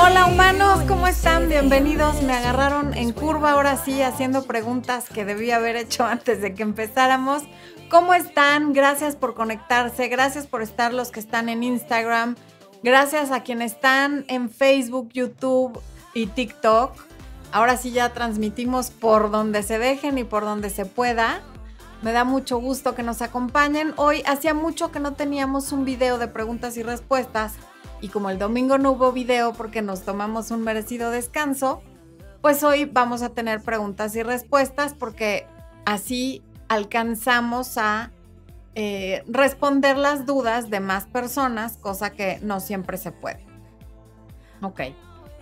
Hola humanos, ¿cómo están? Bienvenidos. Me agarraron en curva ahora sí haciendo preguntas que debí haber hecho antes de que empezáramos. ¿Cómo están? Gracias por conectarse, gracias por estar los que están en Instagram, gracias a quienes están en Facebook, YouTube y TikTok. Ahora sí ya transmitimos por donde se dejen y por donde se pueda. Me da mucho gusto que nos acompañen. Hoy hacía mucho que no teníamos un video de preguntas y respuestas y como el domingo no hubo video porque nos tomamos un merecido descanso, pues hoy vamos a tener preguntas y respuestas porque así alcanzamos a eh, responder las dudas de más personas, cosa que no siempre se puede. Ok.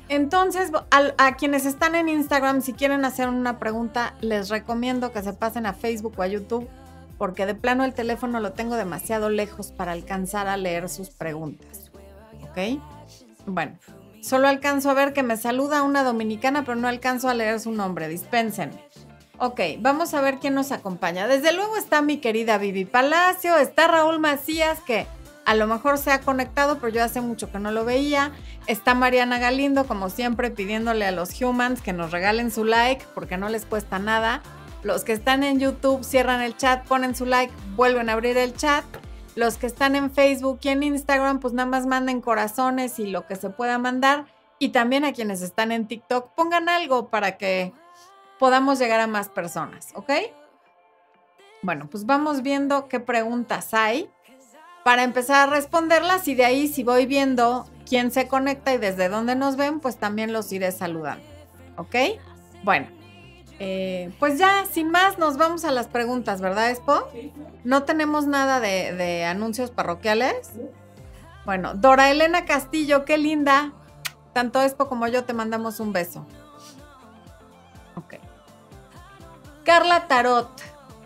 Entonces, a, quienes están en Instagram, si quieren hacer una pregunta, les recomiendo que se pasen a Facebook o a YouTube, porque de plano el teléfono lo tengo demasiado lejos para alcanzar a leer sus preguntas. ¿Ok? Bueno, solo alcanzo a ver que me saluda una dominicana, pero no alcanzo a leer su nombre, dispensen. Ok, vamos a ver quién nos acompaña. Desde luego está mi querida Vivi Palacio, está Raúl Macías, que a lo mejor se ha conectado, pero yo hace mucho que no lo veía. Está Mariana Galindo, como siempre, pidiéndole a los humans que nos regalen su like, porque no les cuesta nada. Los que están en YouTube cierran el chat, ponen su like, vuelven a abrir el chat. Los que están en Facebook y en Instagram, pues nada más manden corazones y lo que se pueda mandar. Y también a quienes están en TikTok, pongan algo para que podamos llegar a más personas, ¿ok? Bueno, pues vamos viendo qué preguntas hay para empezar a responderlas y de ahí si voy viendo quién se conecta y desde dónde nos ven, pues también los iré saludando, ¿ok? Bueno, eh, pues ya, sin más, nos vamos a las preguntas, ¿verdad, Expo? No tenemos nada de, anuncios parroquiales. Bueno, Dora Elena Castillo, qué linda. Tanto Expo como yo te mandamos un beso. Ok. Carla Tarot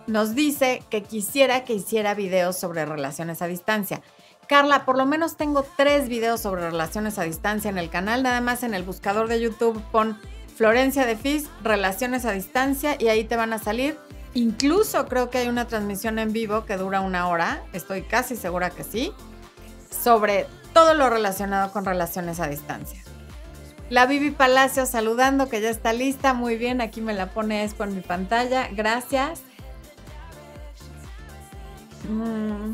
nos dice que quisiera que hiciera videos sobre relaciones a distancia. Carla, por lo menos tengo tres videos sobre relaciones a distancia en el canal. Nada más en el buscador de YouTube pon Florencia de Fis, Relaciones a Distancia, y ahí te van a salir. Incluso creo que hay una transmisión en vivo que dura una hora, estoy casi segura que sí, sobre todo lo relacionado con relaciones a distancia. La Vivi Palacio saludando que ya está lista, muy bien, aquí me la pone por mi pantalla, gracias. Mm,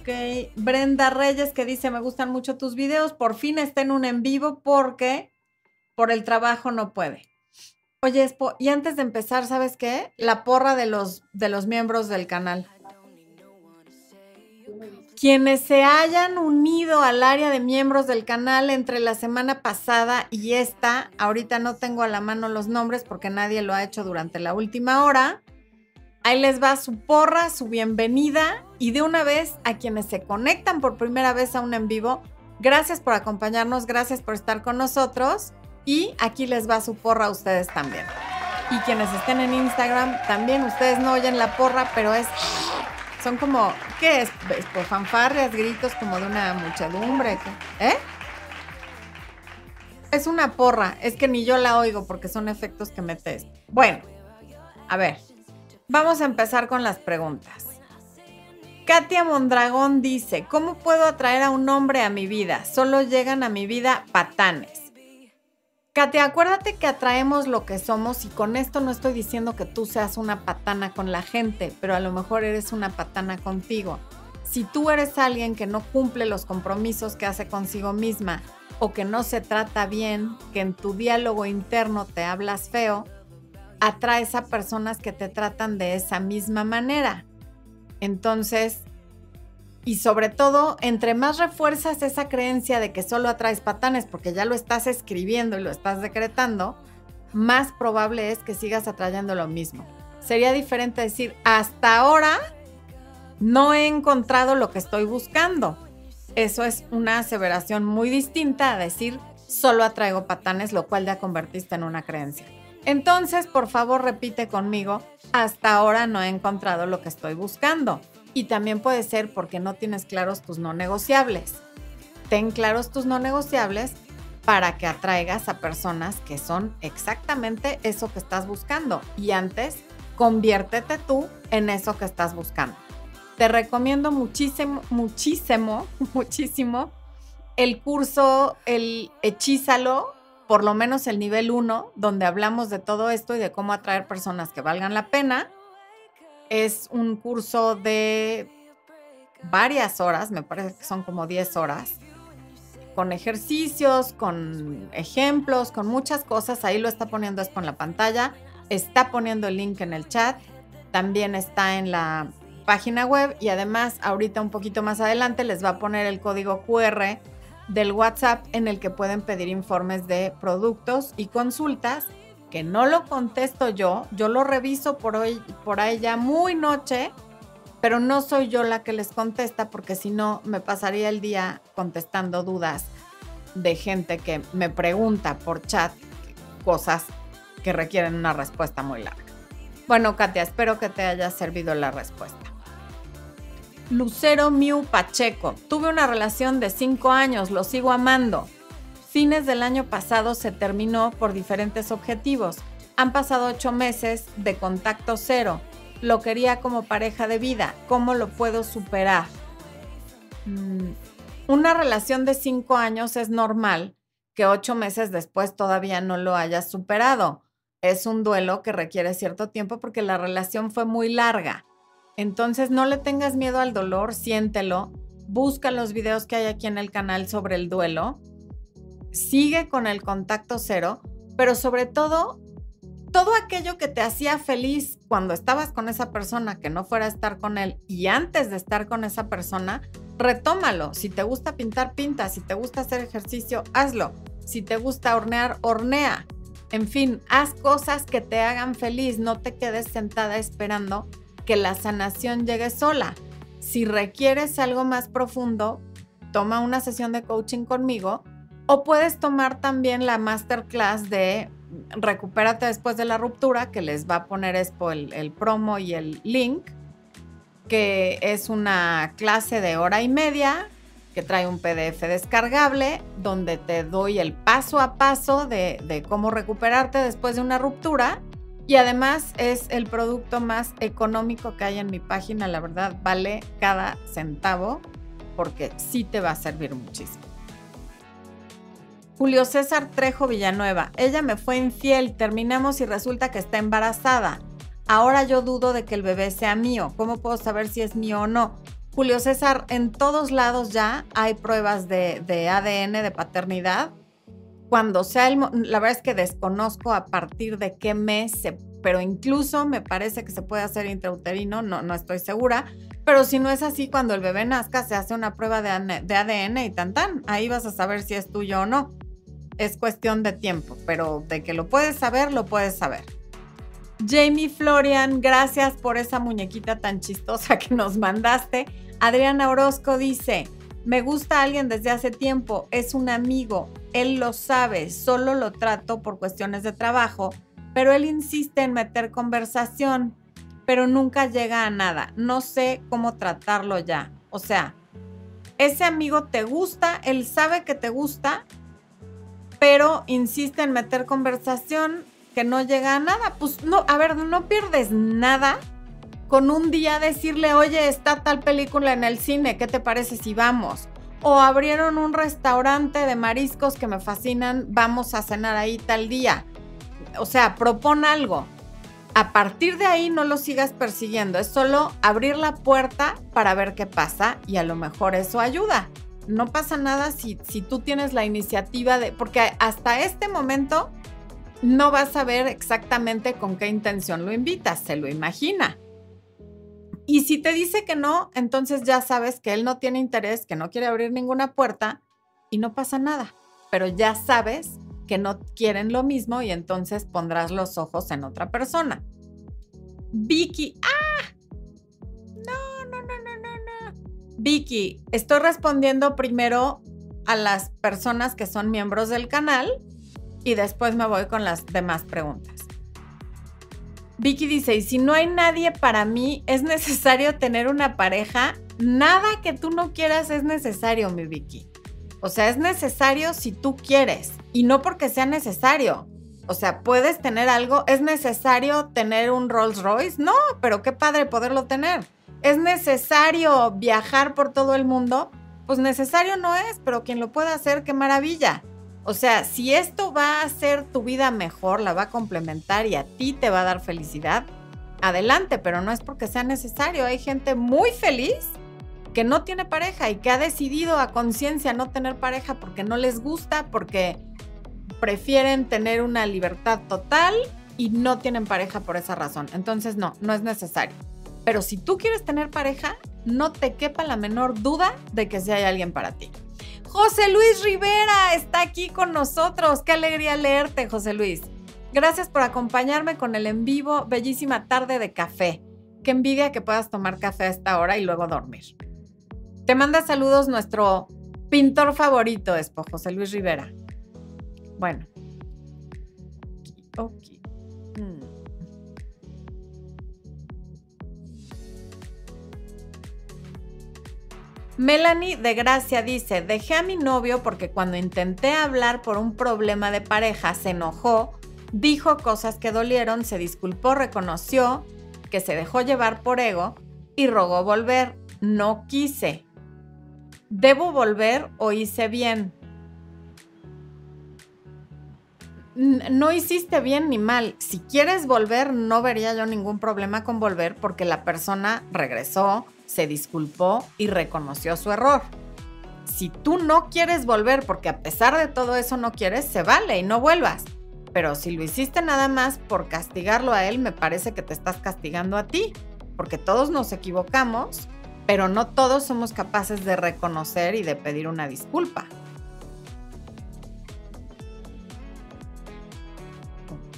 ok, Brenda Reyes que dice me gustan mucho tus videos, por fin está en un en vivo porque por el trabajo no puede. Oye, y antes de empezar, ¿sabes qué? La porra de los, de los miembros del canal. Quienes se hayan unido al área de miembros del canal entre la semana pasada y esta, ahorita no tengo a la mano los nombres porque nadie lo ha hecho durante la última hora. Ahí les va su porra, su bienvenida y de una vez a quienes se conectan por primera vez a un en vivo, gracias por acompañarnos, gracias por estar con nosotros. Y aquí les va su porra a ustedes también. Y quienes estén en Instagram, también ustedes no oyen la porra, pero es. Son como. ¿Qué es? Por fanfarrias, gritos como de una muchedumbre. ¿Eh? Es una porra. Es que ni yo la oigo porque son efectos que metes. Bueno, a ver. Vamos a empezar con las preguntas. Katia Mondragón dice: ¿Cómo puedo atraer a un hombre a mi vida? Solo llegan a mi vida patanes. Acuérdate que atraemos lo que somos y con esto no estoy diciendo que tú seas una patana con la gente, pero a lo mejor eres una patana contigo. Si tú eres alguien que no cumple los compromisos que hace consigo misma o que no se trata bien, que en tu diálogo interno te hablas feo, atraes a personas que te tratan de esa misma manera. Entonces, y sobre todo, entre más refuerzas esa creencia de que solo atraes patanes porque ya lo estás escribiendo y lo estás decretando, más probable es que sigas atrayendo lo mismo. Sería diferente decir, hasta ahora no he encontrado lo que estoy buscando. Eso es una aseveración muy distinta a decir, solo atraigo patanes, lo cual ya convertiste en una creencia. Entonces, por favor, repite conmigo, hasta ahora no he encontrado lo que estoy buscando. Y también puede ser porque no tienes claros tus no negociables. Ten claros tus no negociables para que atraigas a personas que son exactamente eso que estás buscando. Y antes, conviértete tú en eso que estás buscando. Te recomiendo muchísimo, muchísimo, muchísimo el curso, el Hechízalo, por lo menos el nivel 1, donde hablamos de todo esto y de cómo atraer personas que valgan la pena. Es un curso de varias horas, me parece que son como 10 horas, con ejercicios, con ejemplos, con muchas cosas. Ahí lo está poniendo esto en la pantalla. Está poniendo el link en el chat. También está en la página web y además ahorita un poquito más adelante les va a poner el código QR del WhatsApp en el que pueden pedir informes de productos y consultas que no lo contesto yo, yo lo reviso por hoy por ahí ya muy noche pero no soy yo la que les contesta porque si no me pasaría el día contestando dudas de gente que me pregunta por chat cosas que requieren una respuesta muy larga. Bueno, Katia, espero que te haya servido la respuesta. Lucero Miu Pacheco. Tuve una relación de cinco años, lo sigo amando. Fines del año pasado se terminó por diferentes objetivos. Han pasado ocho meses de contacto cero lo quería como pareja de vida. ¿Cómo lo puedo superar? Mm, una relación de cinco años es normal que ocho meses después todavía no lo hayas superado. Es un duelo que requiere cierto tiempo porque la relación fue muy larga. Entonces no le tengas miedo al dolor, siéntelo. Busca los videos que hay aquí en el canal sobre el duelo. Sigue con el contacto cero, pero sobre todo todo aquello que te hacía feliz cuando estabas con esa persona, que no fuera a estar con él, y antes de estar con esa persona, retómalo. Si te gusta pintar, pinta. Si te gusta hacer ejercicio, hazlo. Si te gusta hornear, hornea. En fin, haz cosas que te hagan feliz. No te quedes sentada esperando que la sanación llegue sola. Si requieres algo más profundo, toma una sesión de coaching conmigo o puedes tomar también la masterclass de recupérate después de la ruptura, que les va a poner el, promo y el link, que es una clase de hora y media que trae un PDF descargable donde te doy el paso a paso de, de, cómo recuperarte después de una ruptura. Y además es el producto más económico que hay en mi página. La verdad, vale cada centavo porque sí te va a servir muchísimo. Julio César Trejo Villanueva. Ella me fue infiel, terminamos y resulta que está embarazada. Ahora yo dudo de que el bebé sea mío. ¿Cómo puedo saber si es mío o no? Julio César, en todos lados ya hay pruebas de, ADN de paternidad. Cuando sea el... La verdad es que desconozco a partir de qué mes, pero incluso me parece que se puede hacer intrauterino, no, no estoy segura. Pero si no es así, cuando el bebé nazca, se hace una prueba de, de ADN y tan tan. Ahí vas a saber si es tuyo o no es cuestión de tiempo, pero de que lo puedes saber, lo puedes saber. Jamie Florian, gracias por esa muñequita tan chistosa que nos mandaste. Adriana Orozco dice, me gusta alguien desde hace tiempo, es un amigo, él lo sabe, solo lo trato por cuestiones de trabajo, pero él insiste en meter conversación, pero nunca llega a nada. No sé cómo tratarlo ya. O sea, ese amigo te gusta, él sabe que te gusta pero insiste en meter conversación que no llega a nada. Pues no, a ver, no pierdes nada con un día decirle, oye, está tal película en el cine, ¿qué te parece si vamos? O abrieron un restaurante de mariscos que me fascinan, vamos a cenar ahí tal día. O sea, propon algo. A partir de ahí no lo sigas persiguiendo, es solo abrir la puerta para ver qué pasa y a lo mejor eso ayuda no pasa nada si, si tú tienes la iniciativa de, porque hasta este momento no vas a ver exactamente con qué intención lo invitas, se lo imagina. Y si te dice que no, entonces ya sabes que él no tiene interés, que no quiere abrir ninguna puerta y no pasa nada. Pero ya sabes que no quieren lo mismo y entonces pondrás los ojos en otra persona. Vicky, ¡ah! Vicky, estoy respondiendo primero a las personas que son miembros del canal y después me voy con las demás preguntas. Vicky dice, y si no hay nadie para mí, ¿es necesario tener una pareja? Nada que tú no quieras es necesario, mi Vicky. O sea, es necesario si tú quieres y no porque sea necesario. O sea, puedes tener algo, es necesario tener un Rolls Royce, no, pero qué padre poderlo tener es necesario viajar por todo el mundo, pues necesario no es, pero quien lo pueda hacer, qué maravilla. O sea, si esto va a hacer tu vida mejor, la va a complementar y a ti te va a dar felicidad, adelante, pero no es porque sea necesario. Hay gente muy feliz que no tiene pareja y que ha decidido a conciencia no tener pareja porque no les gusta, porque prefieren tener una libertad total y no tienen pareja por esa razón. Entonces, no, no es necesario. Pero si tú quieres tener pareja, no te quepa la menor duda de que si hay alguien para ti. José Luis Rivera está aquí con nosotros. Qué alegría leerte, José Luis. Gracias por acompañarme con el en vivo. Bellísima tarde de café. Qué envidia que puedas tomar café a esta hora y luego dormir. Te manda saludos nuestro pintor favorito, Expo, José Luis Rivera. Bueno. Mm. Melanie de Gracia dice, dejé a mi novio porque cuando intenté hablar por un problema de pareja se enojó, dijo cosas que dolieron, se disculpó, reconoció que se dejó llevar por ego y rogó volver. No quise. ¿Debo volver o hice bien? no hiciste bien ni mal. Si quieres volver, no vería yo ningún problema con volver porque la persona regresó, se disculpó y reconoció su error. Si tú no quieres volver porque a pesar de todo eso no quieres, se vale y no vuelvas. Pero si lo hiciste nada más por castigarlo a él, me parece que te estás castigando a ti, porque todos nos equivocamos, pero no todos somos capaces de reconocer y de pedir una disculpa.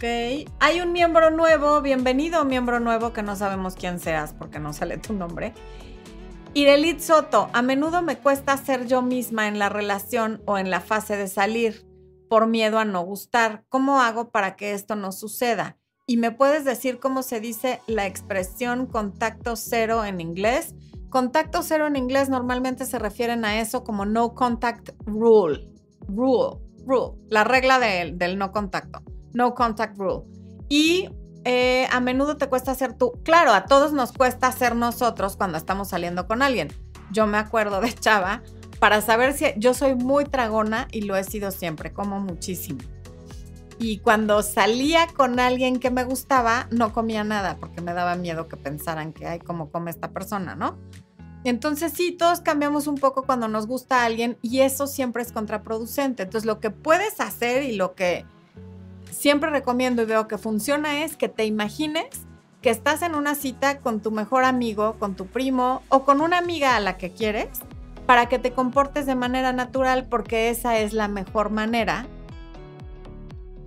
Hay un miembro nuevo, bienvenido miembro nuevo que no sabemos quién seas porque no sale tu nombre. Irelit Soto, a menudo me cuesta ser yo misma en la relación o en la fase de salir por miedo a no gustar. ¿Cómo hago para que esto no suceda? ¿Y me puedes decir cómo se dice la expresión contacto cero en inglés? Contacto cero en inglés normalmente se refieren a eso como no contact rule. Rule, rule, la regla del no contacto no contact rule. Y eh, a menudo te cuesta ser tú. Claro, a todos nos cuesta ser nosotros cuando estamos saliendo con alguien. Yo me acuerdo de Chava para saber si yo soy muy tragona y lo he sido siempre, como muchísimo. Y cuando salía con alguien que me gustaba, no comía nada porque me daba miedo que pensaran que, ay, cómo come esta persona, ¿no? Entonces sí, todos cambiamos un poco cuando nos gusta alguien y eso siempre es contraproducente. Entonces lo que puedes hacer y lo que siempre recomiendo y veo que funciona es que te imagines que estás en una cita con tu mejor amigo, con tu primo o con una amiga a la que quieres para que te comportes de manera natural porque esa es la mejor manera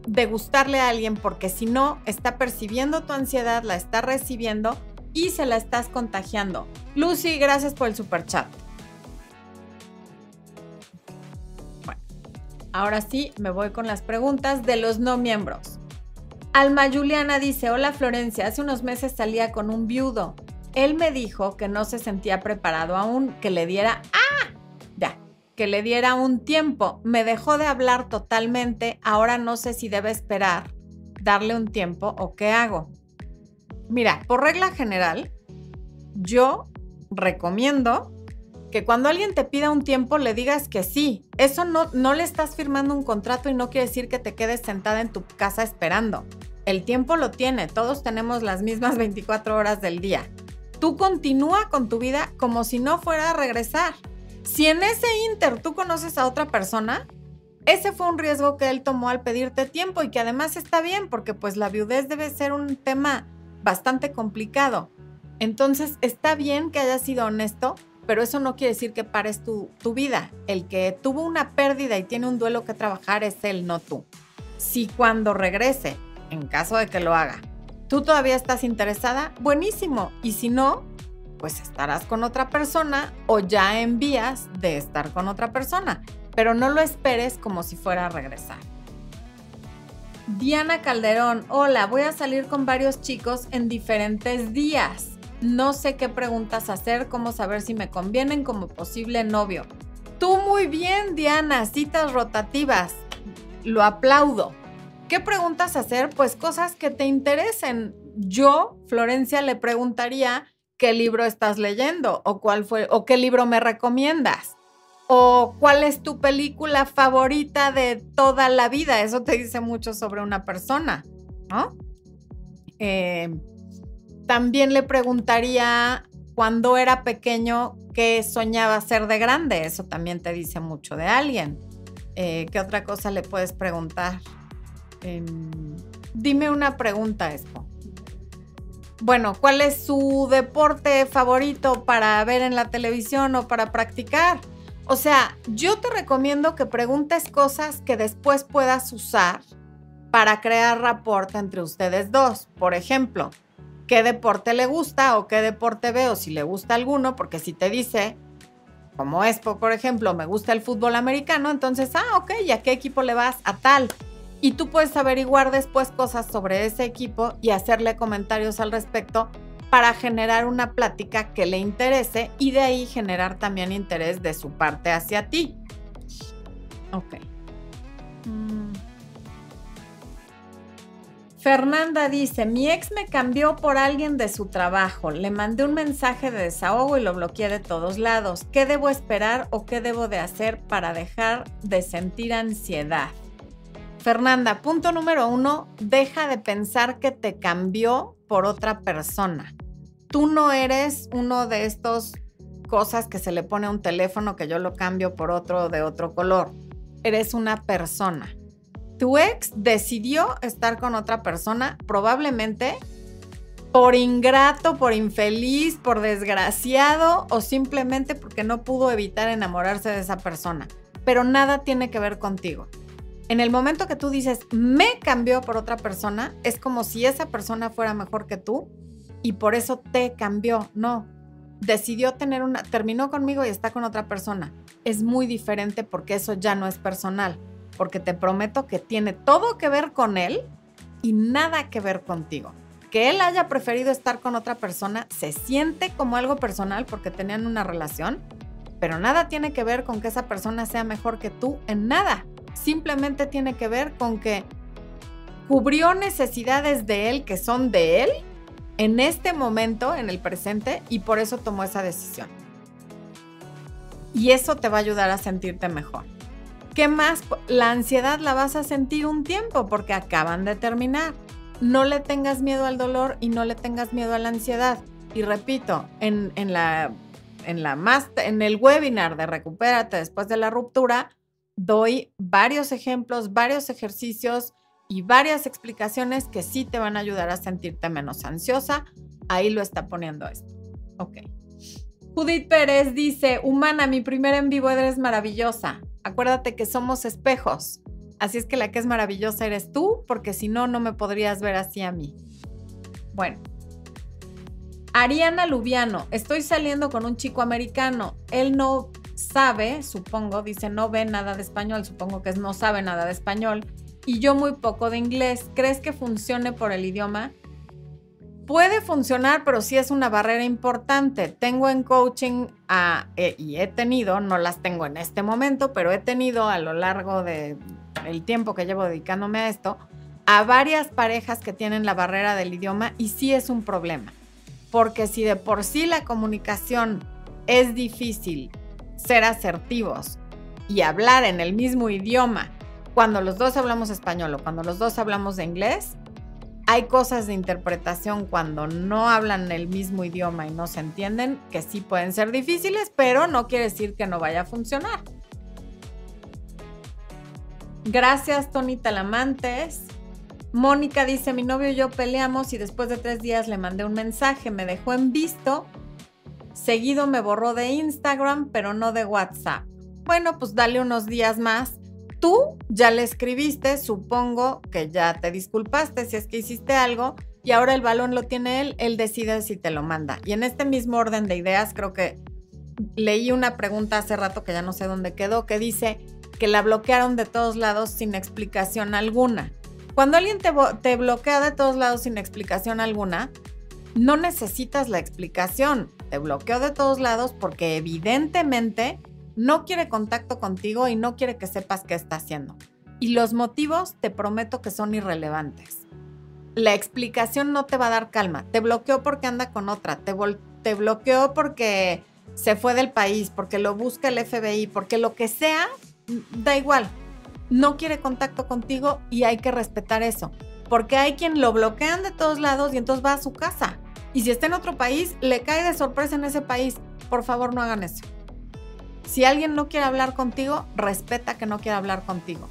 de gustarle a alguien porque si no está percibiendo tu ansiedad, la está recibiendo y se la estás contagiando. Lucy, gracias por el super chat. Ahora sí, me voy con las preguntas de los no miembros. Alma Juliana dice, hola Florencia, hace unos meses salía con un viudo. Él me dijo que no se sentía preparado aún, que le diera, ah, ya, que le diera un tiempo. Me dejó de hablar totalmente, ahora no sé si debe esperar, darle un tiempo o qué hago. Mira, por regla general, yo recomiendo que cuando alguien te pida un tiempo le digas que sí. Eso no, no le estás firmando un contrato y no quiere decir que te quedes sentada en tu casa esperando. El tiempo lo tiene, todos tenemos las mismas 24 horas del día. Tú continúa con tu vida como si no fuera a regresar. Si en ese inter tú conoces a otra persona, ese fue un riesgo que él tomó al pedirte tiempo y que además está bien porque pues la viudez debe ser un tema bastante complicado. Entonces está bien que haya sido honesto, pero eso no quiere decir que pares tu, vida. El que tuvo una pérdida y tiene un duelo que trabajar es él, no tú. Si cuando regrese, en caso de que lo haga, tú todavía estás interesada, buenísimo. Y si no, pues estarás con otra persona o ya en vías de estar con otra persona. Pero no lo esperes como si fuera a regresar. Diana Calderón, hola, voy a salir con varios chicos en diferentes días. No sé qué preguntas hacer, cómo saber si me convienen como posible novio. Tú muy bien, Diana, citas rotativas. Lo aplaudo. ¿Qué preguntas hacer? Pues cosas que te interesen. Yo, Florencia, le preguntaría qué libro estás leyendo o cuál fue o qué libro me recomiendas. O cuál es tu película favorita de toda la vida. Eso te dice mucho sobre una persona, ¿no? Eh, también le preguntaría cuando era pequeño qué soñaba ser de grande. Eso también te dice mucho de alguien. Eh, ¿Qué otra cosa le puedes preguntar? Em, dime una pregunta, Expo. Bueno, ¿cuál es su deporte favorito para ver en la televisión o para practicar? O sea, yo te recomiendo que preguntes cosas que después puedas usar para crear rapport entre ustedes dos. Por ejemplo, ¿qué deporte le gusta o qué deporte veo? Si le gusta alguno, porque si te dice, como Expo, por ejemplo, me gusta el fútbol americano, entonces, ah, ok, ¿y a qué equipo le vas? A tal. Y tú puedes averiguar después cosas sobre ese equipo y hacerle comentarios al respecto para generar una plática que le interese y de ahí generar también interés de su parte hacia ti. Ok. Mm. Fernanda dice, mi ex me cambió por alguien de su trabajo, le mandé un mensaje de desahogo y lo bloqueé de todos lados. ¿Qué debo esperar o qué debo de hacer para dejar de sentir ansiedad? Fernanda, punto número uno, deja de pensar que te cambió por otra persona. Tú no eres uno de estos cosas que se le pone a un teléfono que yo lo cambio por otro de otro color. Eres una persona tu ex decidió estar con otra persona, probablemente por ingrato, por infeliz, por desgraciado o simplemente porque no pudo evitar enamorarse de esa persona. Pero nada tiene que ver contigo. En el momento que tú dices, me cambió por otra persona, es como si esa persona fuera mejor que tú y por eso te cambió. No, decidió tener una, terminó conmigo y está con otra persona. Es muy diferente porque eso ya no es personal porque te prometo que tiene todo que ver con él y nada que ver contigo. Que él haya preferido estar con otra persona se siente como algo personal porque tenían una relación, pero nada tiene que ver con que esa persona sea mejor que tú en nada. Simplemente tiene que ver con que cubrió necesidades de él que son de él en este momento, en el presente, y por eso tomó esa decisión. Y eso te va a ayudar a sentirte mejor. ¿Qué más? La ansiedad la vas a sentir un tiempo porque acaban de terminar. No le tengas miedo al dolor y no le tengas miedo a la ansiedad. Y repito, en, la, en, la en el webinar de Recupérate después de la ruptura, doy varios ejemplos, varios ejercicios y varias explicaciones que sí te van a ayudar a sentirte menos ansiosa. Ahí lo está poniendo esto. Ok. Judith Pérez dice, humana, mi primer en vivo eres maravillosa. Acuérdate que somos espejos. Así es que la que es maravillosa eres tú, porque si no, no me podrías ver así a mí. Bueno. Ariana Lubiano, estoy saliendo con un chico americano. Él no sabe, supongo, dice no ve nada de español, supongo que es no sabe nada de español, y yo muy poco de inglés. ¿Crees que funcione por el idioma? Puede funcionar, pero sí es una barrera importante. Tengo en coaching eh, y he tenido, no las tengo en este momento, pero he tenido a lo largo del tiempo que llevo dedicándome a esto, a varias parejas que tienen la barrera del idioma y sí es un problema. Porque si de por sí la comunicación es difícil, ser asertivos y hablar en el mismo idioma, cuando los dos hablamos español o cuando los dos hablamos de inglés, hay cosas de interpretación cuando no hablan el mismo idioma y no se entienden que sí pueden ser difíciles, pero no quiere decir que no vaya a funcionar. Gracias, Tony Talamantes. Mónica dice, mi novio y yo peleamos y después de tres días le mandé un mensaje, me dejó en visto, seguido me borró de Instagram, pero no de WhatsApp. Bueno, pues dale unos días más tú ya le escribiste, supongo que ya te disculpaste si es que hiciste algo y ahora el balón lo tiene él, él decide si te lo manda. Y en este mismo orden de ideas, creo que leí una pregunta hace rato que ya no sé dónde quedó, que dice que la bloquearon de todos lados sin explicación alguna. Cuando alguien te, te bloquea de todos lados sin explicación alguna, no necesitas la explicación. Te bloqueó de todos lados porque evidentemente no quiere contacto contigo y no quiere que sepas qué está haciendo. Y los motivos te prometo que son irrelevantes. La explicación no te va a dar calma. Te bloqueó porque anda con otra. Te, te bloqueó porque se fue del país, porque lo busca el FBI, porque lo que sea, da igual. No quiere contacto contigo y hay que respetar eso. Porque hay quien lo bloquean de todos lados y entonces va a su casa. Y si está en otro país, le cae de sorpresa en ese país. Por favor, no hagan eso. Si alguien no quiere hablar contigo, respeta que no quiere hablar contigo.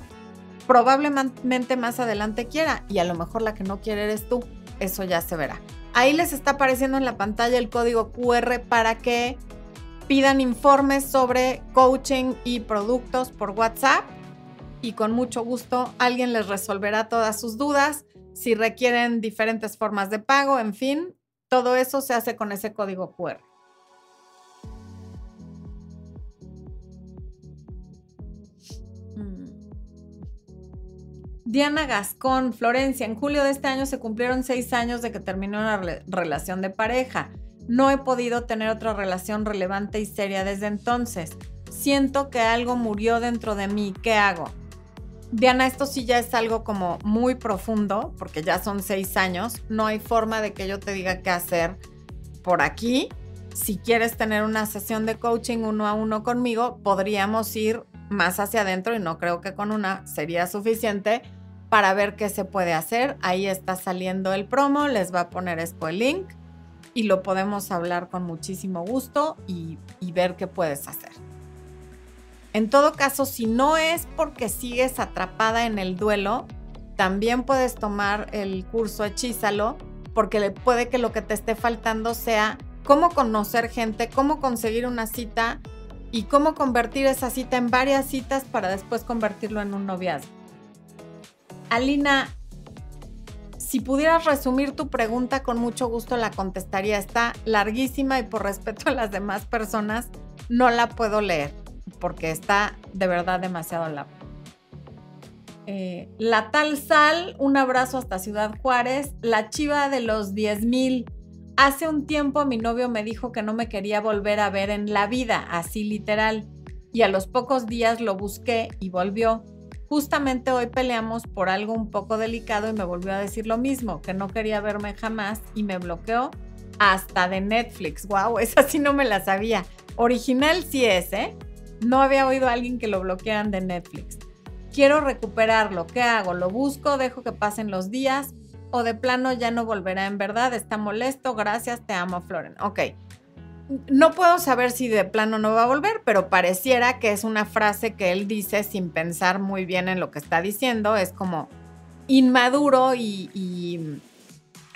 Probablemente más adelante quiera y a lo mejor la que no quiere eres tú. Eso ya se verá. Ahí les está apareciendo en la pantalla el código QR para que pidan informes sobre coaching y productos por WhatsApp y con mucho gusto alguien les resolverá todas sus dudas. Si requieren diferentes formas de pago, en fin, todo eso se hace con ese código QR. Diana Gascón, Florencia, en julio de este año se cumplieron seis años de que terminó una relación de pareja. No he podido tener otra relación relevante y seria desde entonces. Siento que algo murió dentro de mí. ¿Qué hago? Diana, esto sí ya es algo como muy profundo, porque ya son seis años. No hay forma de que yo te diga qué hacer por aquí. Si quieres tener una sesión de coaching uno a uno conmigo, podríamos ir más hacia adentro y no creo que con una sería suficiente para ver qué se puede hacer. Ahí está saliendo el promo, les va a poner esto el link y lo podemos hablar con muchísimo gusto y, ver qué puedes hacer. En todo caso, si no es porque sigues atrapada en el duelo, también puedes tomar el curso Hechízalo, porque puede que lo que te esté faltando sea cómo conocer gente, cómo conseguir una cita y cómo convertir esa cita en varias citas para después convertirlo en un noviazgo. Alina, si pudieras resumir tu pregunta, con mucho gusto la contestaría. Está larguísima y por respeto a las demás personas no la puedo leer porque está de verdad demasiado larga. Eh, la tal sal, un abrazo hasta Ciudad Juárez. La chiva de los 10 mil. Hace un tiempo mi novio me dijo que no me quería volver a ver en la vida, así literal. Y a los pocos días lo busqué y volvió. Justamente hoy peleamos por algo un poco delicado y me volvió a decir lo mismo, que no quería verme jamás y me bloqueó hasta de Netflix. Wow, esa sí no me la sabía. Original sí es, ¿eh? No había oído a alguien que lo bloquearan de Netflix. Quiero recuperarlo. ¿Qué hago? ¿Lo busco? ¿Dejo que pasen los días? ¿O de plano ya no volverá en verdad? ¿Está molesto? Gracias, te amo, Floren. Ok no puedo saber si de plano no va a volver, pero pareciera que es una frase que él dice sin pensar muy bien en lo que está diciendo. Es como inmaduro y,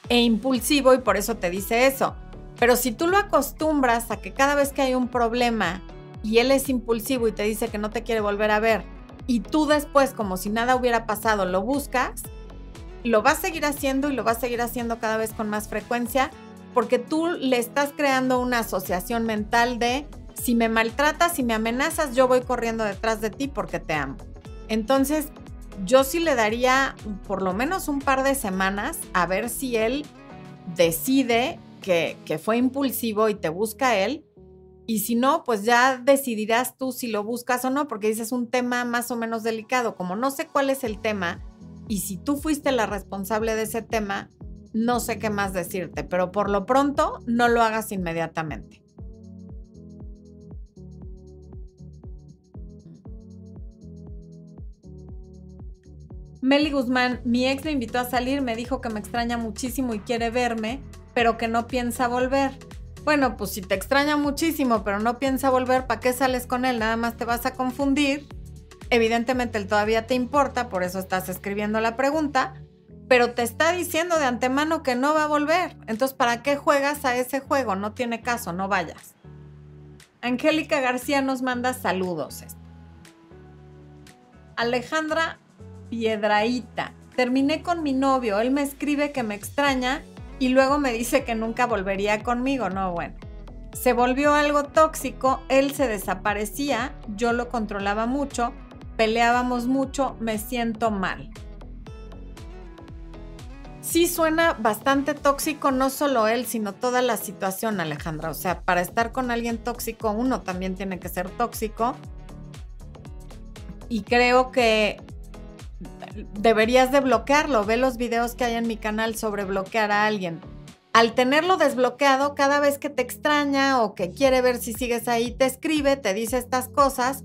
e impulsivo y por eso te dice eso. Pero si tú lo acostumbras a que cada vez que hay un problema y él es impulsivo y te dice que no te quiere volver a ver y tú después como si nada hubiera pasado lo buscas, lo vas a seguir haciendo y lo vas a seguir haciendo cada vez con más frecuencia porque tú le estás creando una asociación mental de si me maltratas, si me amenazas, yo voy corriendo detrás de ti porque te amo. Entonces, yo sí le daría por lo menos un par de semanas a ver si él decide que, que fue impulsivo y te busca él. Y si no, pues ya decidirás tú si lo buscas o no, porque dices un tema más o menos delicado. Como no sé cuál es el tema, y si tú fuiste la responsable de ese tema, no sé qué más decirte, pero por lo pronto no lo hagas inmediatamente. Meli Guzmán, mi ex me invitó a salir, me dijo que me extraña muchísimo y quiere verme, pero que no piensa volver. Bueno, pues si te extraña muchísimo, pero no piensa volver, ¿para qué sales con él? Nada más te vas a confundir. Evidentemente él todavía te importa, por eso estás escribiendo la pregunta, pero te está diciendo de antemano que no va a volver. Entonces, ¿para qué juegas a ese juego? No tiene caso, no vayas. Angélica García nos manda saludos. Alejandra Piedraíta. Terminé con mi novio, él me escribe que me extraña y luego me dice que nunca volvería conmigo. No, bueno. Se volvió algo tóxico, él se desaparecía, yo lo controlaba mucho, peleábamos mucho, me siento mal sí suena bastante tóxico, no solo él, sino toda la situación, Alejandra. O sea, para estar con alguien tóxico, uno también tiene que ser tóxico. Y creo que deberías de bloquearlo. Ve los videos que hay en mi canal sobre bloquear a alguien. al tenerlo desbloqueado, cada vez que te extraña o que quiere ver si sigues ahí, te escribe, te dice estas cosas,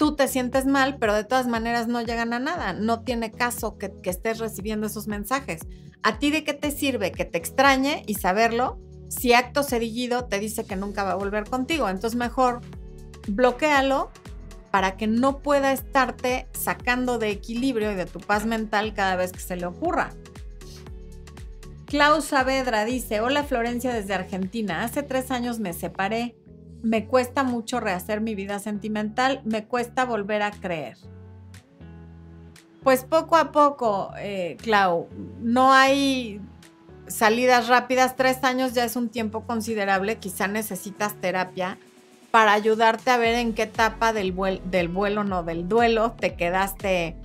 tú te sientes mal, pero de todas maneras no llegan a nada. No tiene caso que, estés recibiendo esos mensajes. ¿A ti de qué te sirve que te extrañe y saberlo si acto seguido te dice que nunca va a volver contigo? Entonces mejor bloquealo para que no pueda estarte sacando de equilibrio y de tu paz mental cada vez que se le ocurra. Klaus Saavedra dice, hola Florencia desde Argentina, hace tres años me separé, me cuesta mucho rehacer mi vida sentimental, me cuesta volver a creer. Pues poco a poco, eh, Clau, no hay salidas rápidas, tres años ya es un tiempo considerable, quizá necesitas terapia para ayudarte a ver en qué etapa del, del vuelo, no del duelo, te quedaste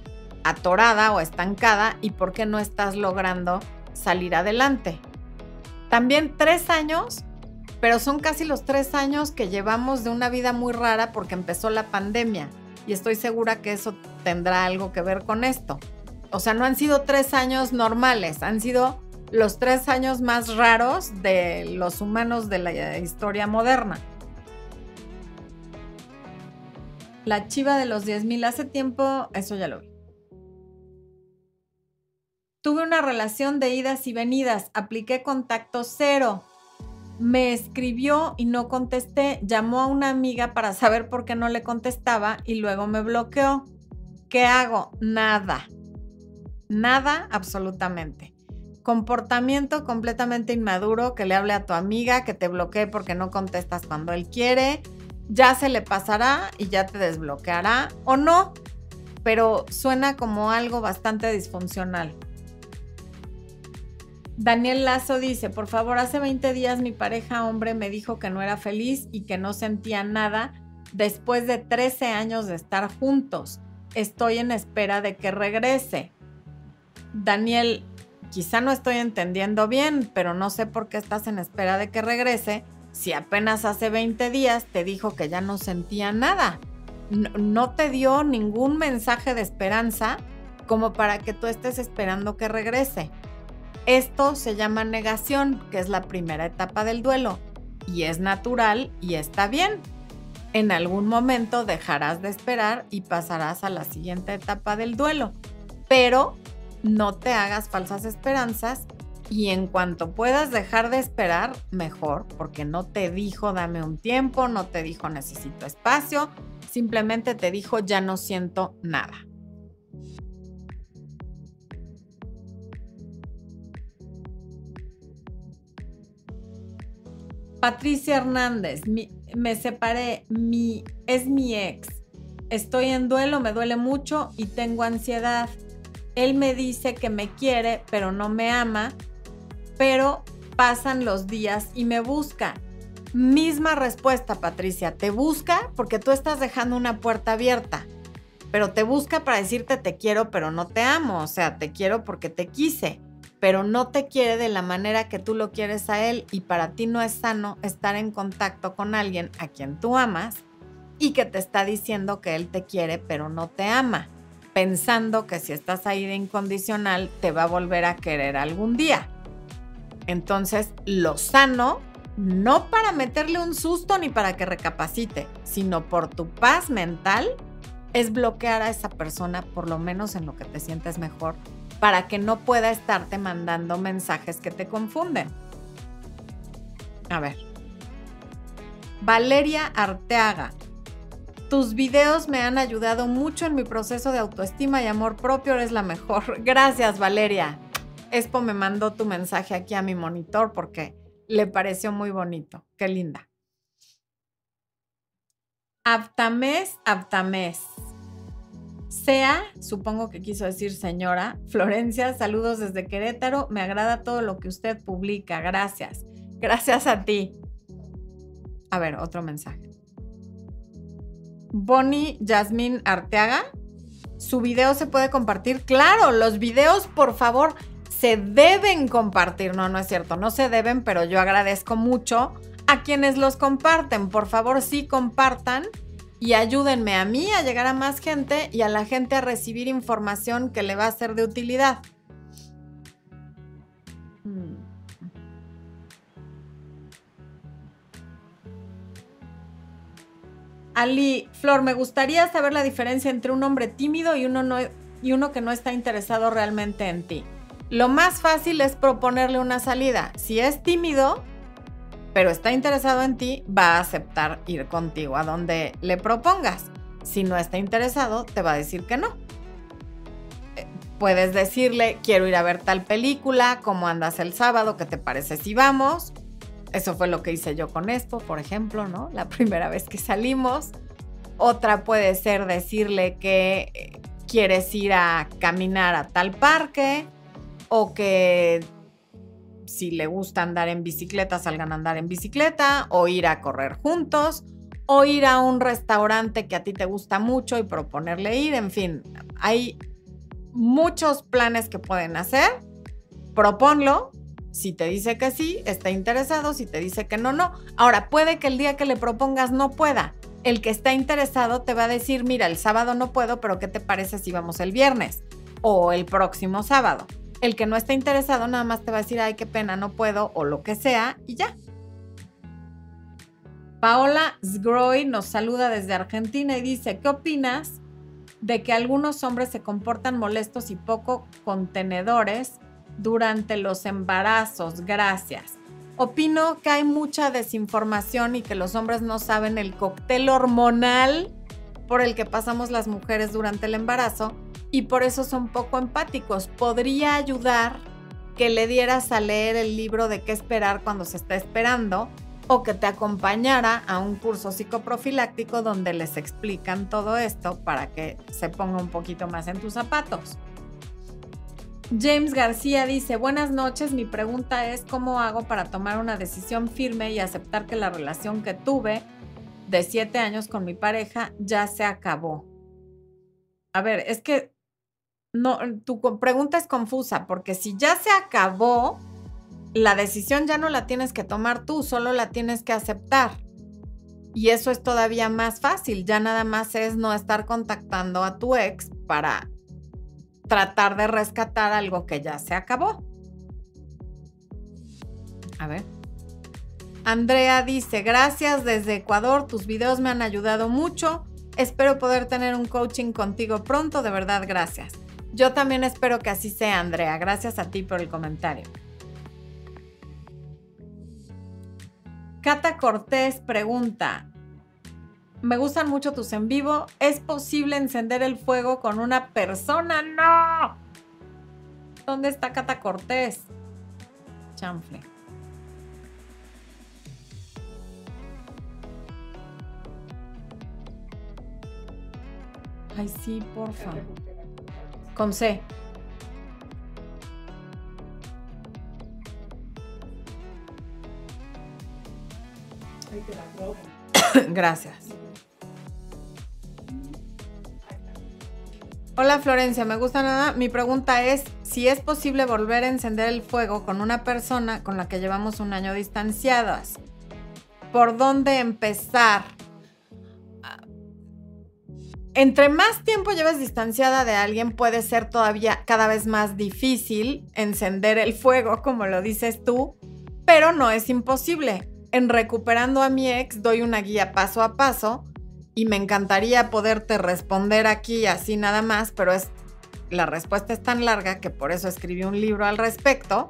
atorada o estancada y por qué no estás logrando salir adelante. También tres años, pero son casi los tres años que llevamos de una vida muy rara porque empezó la pandemia y estoy segura que eso tendrá algo que ver con esto. O sea, no han sido tres años normales, han sido los tres años más raros de los humanos de la historia moderna. La chiva de los 10.000 hace tiempo, eso ya lo vi. Tuve una relación de idas y venidas, apliqué contacto cero. Me escribió y no contesté, llamó a una amiga para saber por qué no le contestaba y luego me bloqueó. ¿Qué hago? Nada. Nada absolutamente. Comportamiento completamente inmaduro, que le hable a tu amiga, que te bloquee porque no contestas cuando él quiere. Ya se le pasará y ya te desbloqueará o no, pero suena como algo bastante disfuncional. Daniel Lazo dice, por favor, hace 20 días mi pareja hombre me dijo que no era feliz y que no sentía nada después de 13 años de estar juntos. Estoy en espera de que regrese. Daniel, quizá no estoy entendiendo bien, pero no sé por qué estás en espera de que regrese si apenas hace 20 días te dijo que ya no sentía nada. No, no te dio ningún mensaje de esperanza como para que tú estés esperando que regrese. Esto se llama negación, que es la primera etapa del duelo, y es natural y está bien. En algún momento dejarás de esperar y pasarás a la siguiente etapa del duelo, pero no te hagas falsas esperanzas y en cuanto puedas dejar de esperar, mejor, porque no te dijo dame un tiempo, no te dijo necesito espacio, simplemente te dijo ya no siento nada. Patricia Hernández, me separé, mi, es mi ex. Estoy en duelo, me duele mucho y tengo ansiedad. Él me dice que me quiere, pero no me ama, pero pasan los días y me busca. Misma respuesta, Patricia, te busca porque tú estás dejando una puerta abierta, pero te busca para decirte te quiero, pero no te amo, o sea, te quiero porque te quise pero no te quiere de la manera que tú lo quieres a él y para ti no es sano estar en contacto con alguien a quien tú amas y que te está diciendo que él te quiere pero no te ama, pensando que si estás ahí de incondicional te va a volver a querer algún día. Entonces, lo sano, no para meterle un susto ni para que recapacite, sino por tu paz mental, es bloquear a esa persona, por lo menos en lo que te sientes mejor, para que no pueda estarte mandando mensajes que te confunden. A ver. Valeria Arteaga. Tus videos me han ayudado mucho en mi proceso de autoestima y amor propio. Eres la mejor. Gracias, Valeria. Expo me mandó tu mensaje aquí a mi monitor porque le pareció muy bonito. Qué linda. Aptamés, aptamés. Sea, supongo que quiso decir señora, Florencia, saludos desde Querétaro, me agrada todo lo que usted publica, gracias. Gracias a ti. A ver, otro mensaje. Bonnie Yasmín Arteaga, ¿su video se puede compartir? Claro, los videos, por favor, se deben compartir. No, no es cierto, no se deben, pero yo agradezco mucho a quienes los comparten. Por favor, sí compartan y ayúdenme a mí a llegar a más gente y a la gente a recibir información que le va a ser de utilidad. Hmm. Ali, Flor, me gustaría saber la diferencia entre un hombre tímido y uno, y uno que no está interesado realmente en ti. Lo más fácil es proponerle una salida. Si es tímido, pero está interesado en ti, va a aceptar ir contigo a donde le propongas. Si no está interesado, te va a decir que no. Eh, puedes decirle, quiero ir a ver tal película, cómo andas el sábado, qué te parece si vamos. Eso fue lo que hice yo con esto, por ejemplo, ¿no? La primera vez que salimos. Otra puede ser decirle que eh, quieres ir a caminar a tal parque o que si le gusta andar en bicicleta, salgan a andar en bicicleta o ir a correr juntos o ir a un restaurante que a ti te gusta mucho y proponerle ir, en fin, hay muchos planes que pueden hacer. Proponlo, si te dice que sí, está interesado, si te dice que no, no. Ahora, puede que el día que le propongas no pueda. El que está interesado te va a decir, mira, el sábado no puedo, pero ¿qué te parece si vamos el viernes o el próximo sábado? El que no está interesado nada más te va a decir, ay, qué pena, no puedo o lo que sea y ya. Paola Sgroy nos saluda desde Argentina y dice, ¿qué opinas de que algunos hombres se comportan molestos y poco contenedores durante los embarazos? Gracias. Opino que hay mucha desinformación y que los hombres no saben el cóctel hormonal por el que pasamos las mujeres durante el embarazo y por eso son poco empáticos. Podría ayudar que le dieras a leer el libro de qué esperar cuando se está esperando o que te acompañara a un curso psicoprofiláctico donde les explican todo esto para que se ponga un poquito más en tus zapatos. James García dice, buenas noches, mi pregunta es cómo hago para tomar una decisión firme y aceptar que la relación que tuve de siete años con mi pareja ya se acabó. A ver, es que no, tu pregunta es confusa porque si ya se acabó, la decisión ya no la tienes que tomar tú, solo la tienes que aceptar. Y eso es todavía más fácil, ya nada más es no estar contactando a tu ex para tratar de rescatar algo que ya se acabó. A ver. Andrea dice, gracias desde Ecuador, tus videos me han ayudado mucho. Espero poder tener un coaching contigo pronto, de verdad, gracias. Yo también espero que así sea, Andrea. Gracias a ti por el comentario. Cata Cortés pregunta, me gustan mucho tus en vivo. ¿Es posible encender el fuego con una persona? ¡No! ¿Dónde está Cata Cortés? Chanfle. Ay, sí, porfa. Con C. Gracias. Hola Florencia, me gusta nada. Mi pregunta es si es posible volver a encender el fuego con una persona con la que llevamos un año distanciadas. ¿Por dónde empezar? Entre más tiempo lleves distanciada de alguien, puede ser todavía cada vez más difícil encender el fuego, como lo dices tú, pero no es imposible en Recuperando a mi ex doy una guía paso a paso y me encantaría poderte responder aquí así nada más, pero es la respuesta es tan larga que por eso escribí un libro al respecto.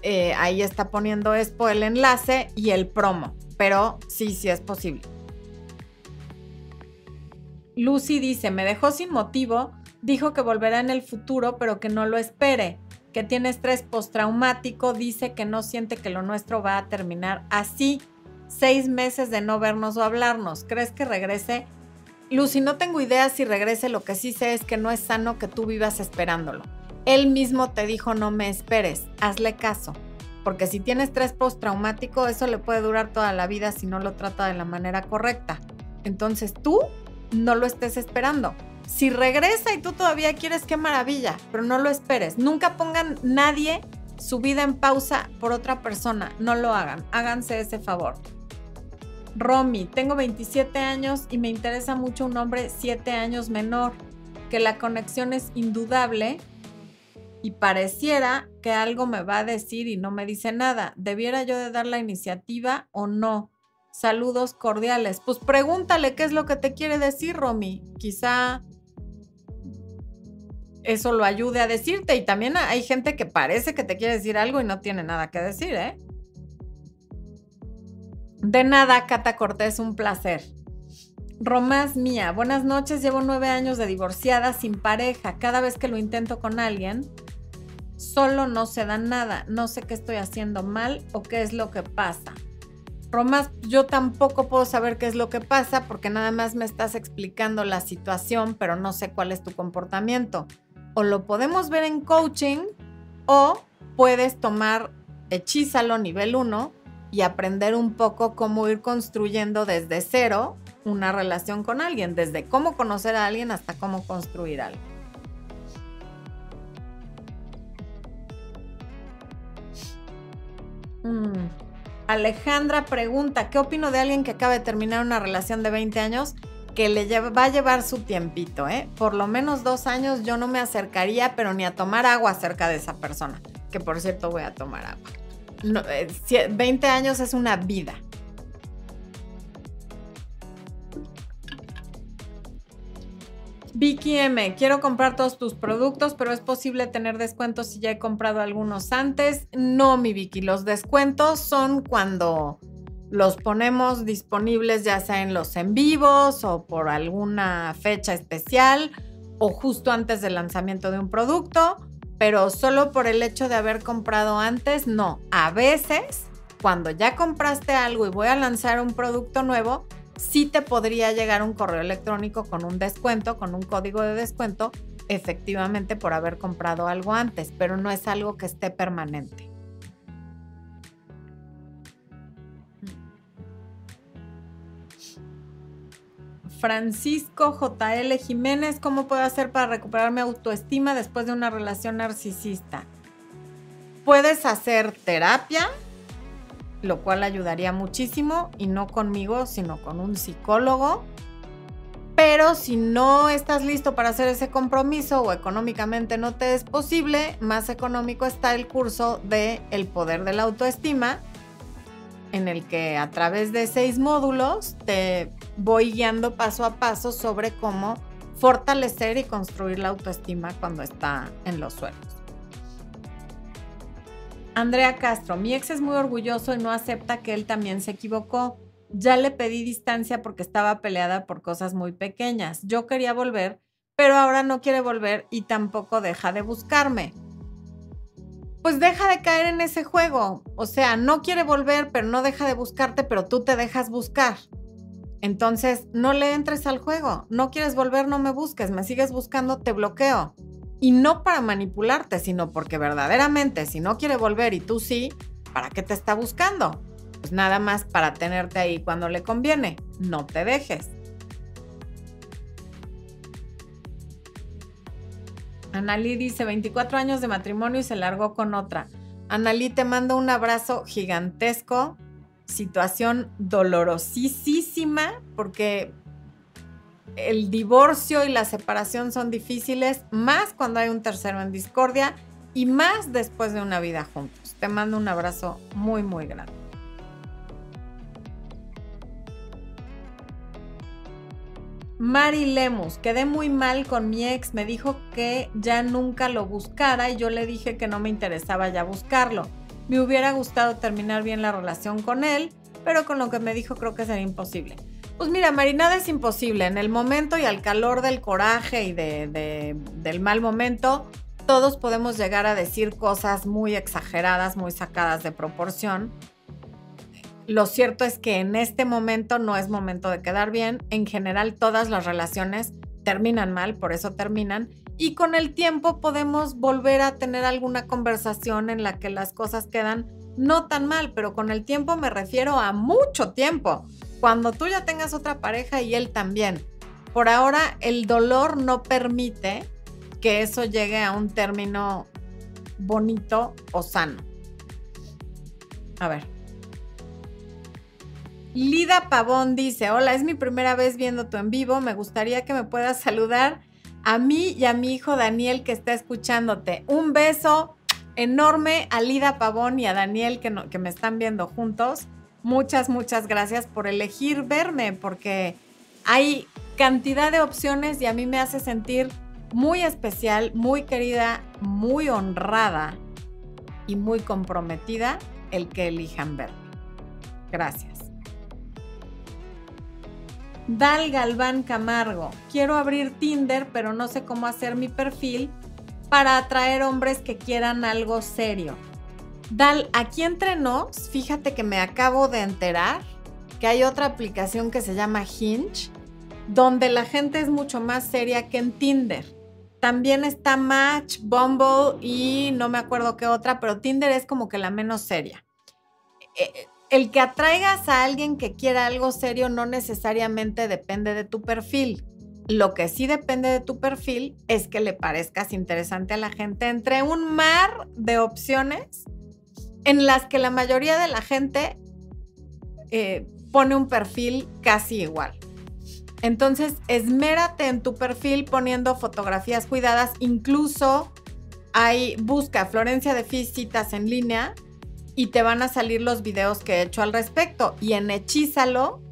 Eh, ahí está poniendo Expo el enlace y el promo, pero sí, sí es posible. Lucy dice, me dejó sin motivo, dijo que volverá en el futuro, pero que no lo espere que tiene estrés postraumático, dice que no siente que lo nuestro va a terminar así. Seis meses de no vernos o hablarnos. ¿Crees que regrese? Lucy, no tengo idea si regrese. Lo que sí sé es que no es sano que tú vivas esperándolo. Él mismo te dijo no me esperes. Hazle caso. Porque si tiene estrés postraumático, eso le puede durar toda la vida si no lo trata de la manera correcta. Entonces tú no lo estés esperando. Si regresa y tú todavía quieres, qué maravilla, pero no lo esperes. Nunca pongan nadie su vida en pausa por otra persona. No lo hagan. Háganse ese favor. Romy, tengo 27 años y me interesa mucho un hombre 7 años menor, que la conexión es indudable y pareciera que algo me va a decir y no me dice nada. ¿Debiera yo de dar la iniciativa o no? Saludos cordiales. Pues pregúntale qué es lo que te quiere decir, Romy. Quizá eso lo ayude a decirte. Y también hay gente que parece que te quiere decir algo y no tiene nada que decir, ¿eh? De nada, Cata Cortés, un placer. Romás mía, buenas noches, llevo nueve años de divorciada sin pareja. Cada vez que lo intento con alguien, solo no se da nada. No sé qué estoy haciendo mal o qué es lo que pasa. Romás, yo tampoco puedo saber qué es lo que pasa porque nada más me estás explicando la situación, pero no sé cuál es tu comportamiento o lo podemos ver en coaching o puedes tomar Hechízalo nivel 1 y aprender un poco cómo ir construyendo desde cero una relación con alguien, desde cómo conocer a alguien hasta cómo construir algo. Mm. Alejandra pregunta, ¿qué opino de alguien que acaba de terminar una relación de 20 años que le va a llevar su tiempito, ¿eh? Por lo menos dos años yo no me acercaría, pero ni a tomar agua cerca de esa persona, que por cierto voy a tomar agua. 20 eh, años es una vida. Vicky M, quiero comprar todos tus productos, pero es posible tener descuentos si ya he comprado algunos antes. No, mi Vicky, los descuentos son cuando los ponemos disponibles ya sea en los en vivos o por alguna fecha especial o justo antes del lanzamiento de un producto, pero solo por el hecho de haber comprado antes, no. A veces, cuando ya compraste algo y voy a lanzar un producto nuevo, sí te podría llegar un correo electrónico con un descuento, con un código de descuento, efectivamente por haber comprado algo antes, pero no es algo que esté permanente. Francisco JL Jiménez, ¿cómo puedo hacer para recuperar mi autoestima después de una relación narcisista? Puedes hacer terapia, lo cual ayudaría muchísimo, y no conmigo, sino con un psicólogo. Pero si no estás listo para hacer ese compromiso o económicamente no te es posible, más económico está el curso de El Poder de la Autoestima, en el que a través de seis módulos te voy guiando paso a paso sobre cómo fortalecer y construir la autoestima cuando está en los suelos. Andrea Castro, mi ex es muy orgulloso y no acepta que él también se equivocó. Ya le pedí distancia porque estaba peleada por cosas muy pequeñas. Yo quería volver, pero ahora no quiere volver y tampoco deja de buscarme pues deja de caer en ese juego. O sea, no quiere volver, pero no deja de buscarte, pero tú te dejas buscar. Entonces, no le entres al juego. No quieres volver, no me busques. Me sigues buscando, te bloqueo. Y no para manipularte, sino porque verdaderamente, si no quiere volver y tú sí, ¿para qué te está buscando? Pues nada más para tenerte ahí cuando le conviene. No te dejes. Analí dice 24 años de matrimonio y se largó con otra. Analí, te mando un abrazo gigantesco. Situación dolorosísima porque el divorcio y la separación son difíciles, más cuando hay un tercero en discordia y más después de una vida juntos. Te mando un abrazo muy, muy grande. Mari Lemus, quedé muy mal con mi ex, me dijo que ya nunca lo buscara y yo le dije que no me interesaba ya buscarlo. Me hubiera gustado terminar bien la relación con él, pero con lo que me dijo creo que sería imposible. Pues mira, Mari, nada es imposible. En el momento y al calor del coraje y del mal momento, todos podemos llegar a decir cosas muy exageradas, muy sacadas de proporción lo cierto es que en este momento no es momento de quedar bien. En general, todas las relaciones terminan mal, por eso terminan. Y con el tiempo podemos volver a tener alguna conversación en la que las cosas quedan no tan mal, pero con el tiempo me refiero a mucho tiempo. Cuando tú ya tengas otra pareja y él también. Por ahora, el dolor no permite que eso llegue a un término bonito o sano. A ver. Lida Pavón dice, hola, es mi primera vez viendo tu en vivo, me gustaría que me puedas saludar a mí y a mi hijo Daniel que está escuchándote. Un beso enorme a Lida Pavón y a Daniel que me están viendo juntos. Muchas, muchas gracias por elegir verme, porque hay cantidad de opciones y a mí me hace sentir muy especial, muy querida, muy honrada y muy comprometida el que elijan verme. Gracias. Dal Galván Camargo. Quiero abrir Tinder, pero no sé cómo hacer mi perfil para atraer hombres que quieran algo serio. Dal, aquí entre nos, fíjate que me acabo de enterar que hay otra aplicación que se llama Hinge, donde la gente es mucho más seria que en Tinder. También está Match, Bumble y no me acuerdo qué otra, pero Tinder es como que la menos seria. Eh, el que atraigas a alguien que quiera algo serio no necesariamente depende de tu perfil. Lo que sí depende de tu perfil es que le parezcas interesante a la gente entre un mar de opciones en las que la mayoría de la gente eh, pone un perfil casi igual. Entonces, esmérate en tu perfil poniendo fotografías cuidadas. Incluso hay, busca Florencia de Fisitas en línea y te van a salir los videos que he hecho al respecto. Y en Hechízalo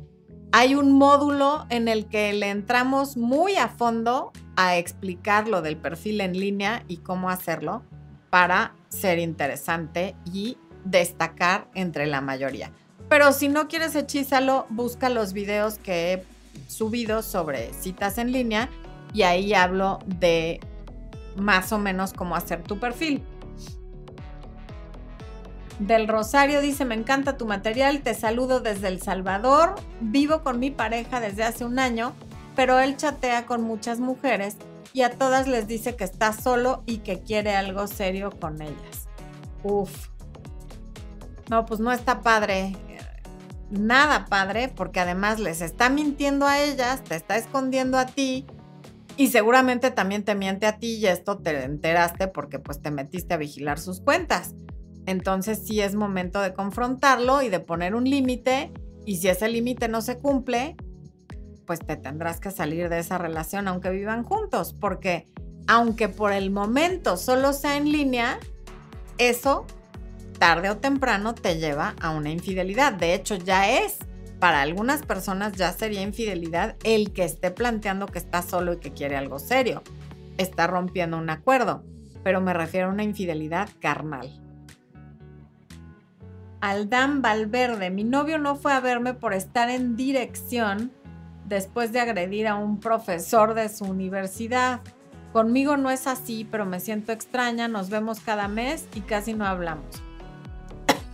hay un módulo en el que le entramos muy a fondo a explicar lo del perfil en línea y cómo hacerlo para ser interesante y destacar entre la mayoría. Pero si no quieres hechízalo, busca los videos que he subido sobre citas en línea y ahí hablo de más o menos cómo hacer tu perfil. Del Rosario dice, me encanta tu material, te saludo desde El Salvador, vivo con mi pareja desde hace un año, pero él chatea con muchas mujeres y a todas les dice que está solo y que quiere algo serio con ellas. Uf. No, pues no está padre. Nada padre, porque además les está mintiendo a ellas, te está escondiendo a ti y seguramente también te miente a ti y esto te enteraste porque pues te metiste a vigilar sus cuentas. Entonces sí es momento de confrontarlo y de poner un límite y si ese límite no se cumple, pues te tendrás que salir de esa relación aunque vivan juntos, porque aunque por el momento solo sea en línea, eso tarde o temprano te lleva a una infidelidad. De hecho, ya es, para algunas personas ya sería infidelidad el que esté planteando que está solo y que quiere algo serio. Está rompiendo un acuerdo, pero me refiero a una infidelidad carnal. Aldán Valverde, mi novio no fue a verme por estar en dirección después de agredir a un profesor de su universidad. Conmigo no es así, pero me siento extraña, nos vemos cada mes y casi no hablamos.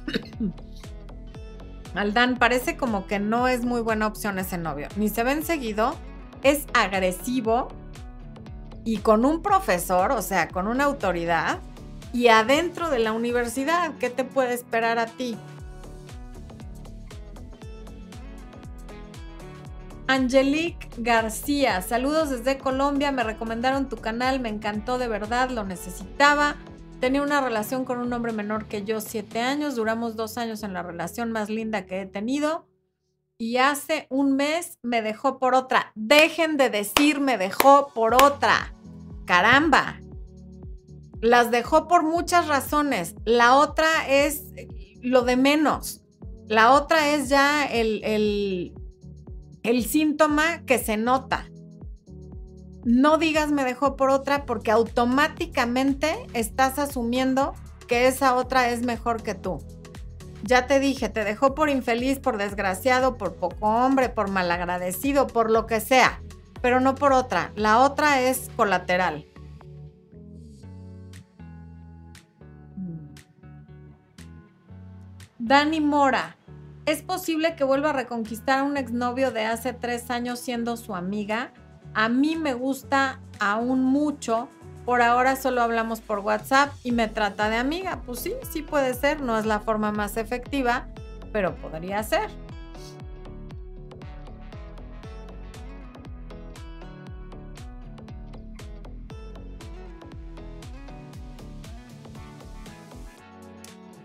Aldán, parece como que no es muy buena opción ese novio. Ni se ven seguido, es agresivo y con un profesor, o sea, con una autoridad, y adentro de la universidad, ¿qué te puede esperar a ti? Angelique García, saludos desde Colombia, me recomendaron tu canal, me encantó de verdad, lo necesitaba. Tenía una relación con un hombre menor que yo, siete años, duramos dos años en la relación más linda que he tenido y hace un mes me dejó por otra. Dejen de decir me dejó por otra. Caramba, las dejó por muchas razones. La otra es lo de menos. La otra es ya el, el, el síntoma que se nota. No digas me dejó por otra porque automáticamente estás asumiendo que esa otra es mejor que tú. Ya te dije, te dejó por infeliz, por desgraciado, por poco hombre, por malagradecido, por lo que sea, pero no por otra. La otra es colateral. Dani Mora. ¿Es posible que vuelva a reconquistar a un exnovio de hace tres años siendo su amiga? A mí me gusta aún mucho. Por ahora solo hablamos por WhatsApp y me trata de amiga. Pues sí, sí puede ser. No es la forma más efectiva, pero podría ser.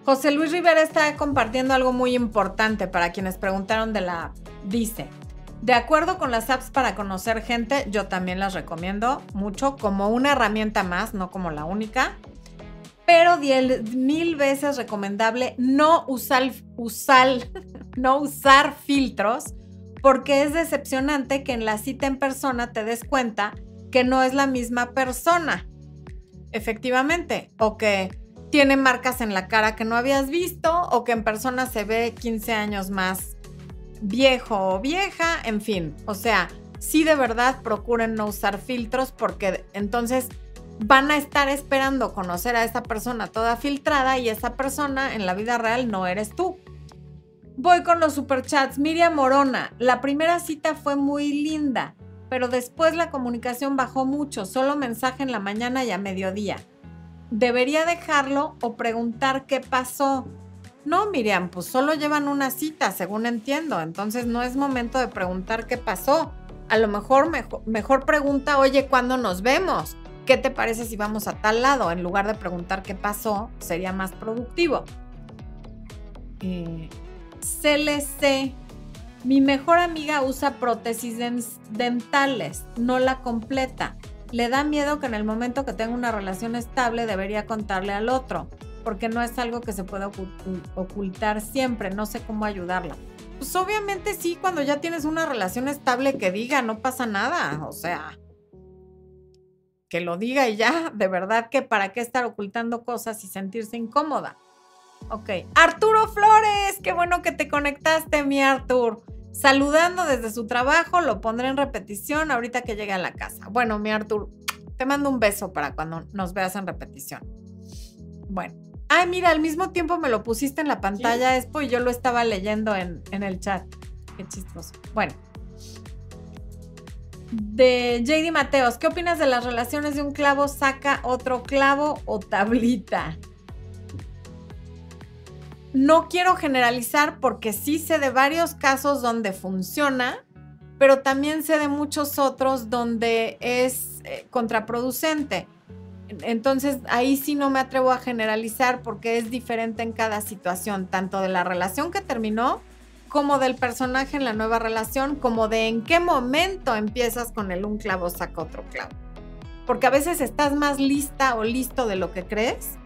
José Luis Rivera está compartiendo algo muy importante para quienes preguntaron de la app. Dice, de acuerdo con las apps para conocer gente, yo también las recomiendo mucho como una herramienta más, no como la única. Pero diez mil veces recomendable no usar, usar, no usar filtros porque es decepcionante que en la cita en persona te des cuenta que no es la misma persona. Efectivamente, o que tiene marcas en la cara que no habías visto o que en persona se ve 15 años más viejo o vieja, en fin, o sea, sí de verdad procuren no usar filtros porque entonces van a estar esperando conocer a esa persona toda filtrada y esa persona en la vida real no eres tú. Voy con los superchats. Miriam Morona, la primera cita fue muy linda, pero después la comunicación bajó mucho, solo mensaje en la mañana y a mediodía. ¿Debería dejarlo o preguntar qué pasó? No, Miriam, pues solo llevan una cita, según entiendo, entonces no es momento de preguntar qué pasó. A lo mejor mejor, pregunta, oye, ¿cuándo nos vemos? ¿Qué te parece si vamos a tal lado? En lugar de preguntar qué pasó, sería más productivo. Eh, CLC. Mi mejor amiga usa prótesis dentales, no la completa. Le da miedo que en el momento que tenga una relación estable debería contarle al otro, porque no es algo que se pueda ocultar siempre, no sé cómo ayudarla. Pues obviamente sí, cuando ya tienes una relación estable que diga, no pasa nada, o sea, que lo diga y ya, de verdad que para qué estar ocultando cosas y sentirse incómoda. Ok. Arturo Flores, qué bueno que te conectaste, mi Artur. Saludando desde su trabajo, lo pondré en repetición ahorita que llegue a la casa. Bueno, mi Artur, te mando un beso para cuando nos veas en repetición. Bueno. Ay, mira, al mismo tiempo me lo pusiste en la pantalla, Expo, y yo lo estaba leyendo en, en el chat. Qué chistoso. Bueno. De JD Mateos, ¿qué opinas de las relaciones de un clavo saca otro clavo o tablita? No quiero generalizar porque sí sé de varios casos donde funciona, pero también sé de muchos otros donde es eh, contraproducente. Entonces ahí sí no me atrevo a generalizar porque es diferente en cada situación, tanto de la relación que terminó como del personaje en la nueva relación, como de en qué momento empiezas con el un clavo saca otro clavo. Porque a veces estás más lista o listo de lo que crees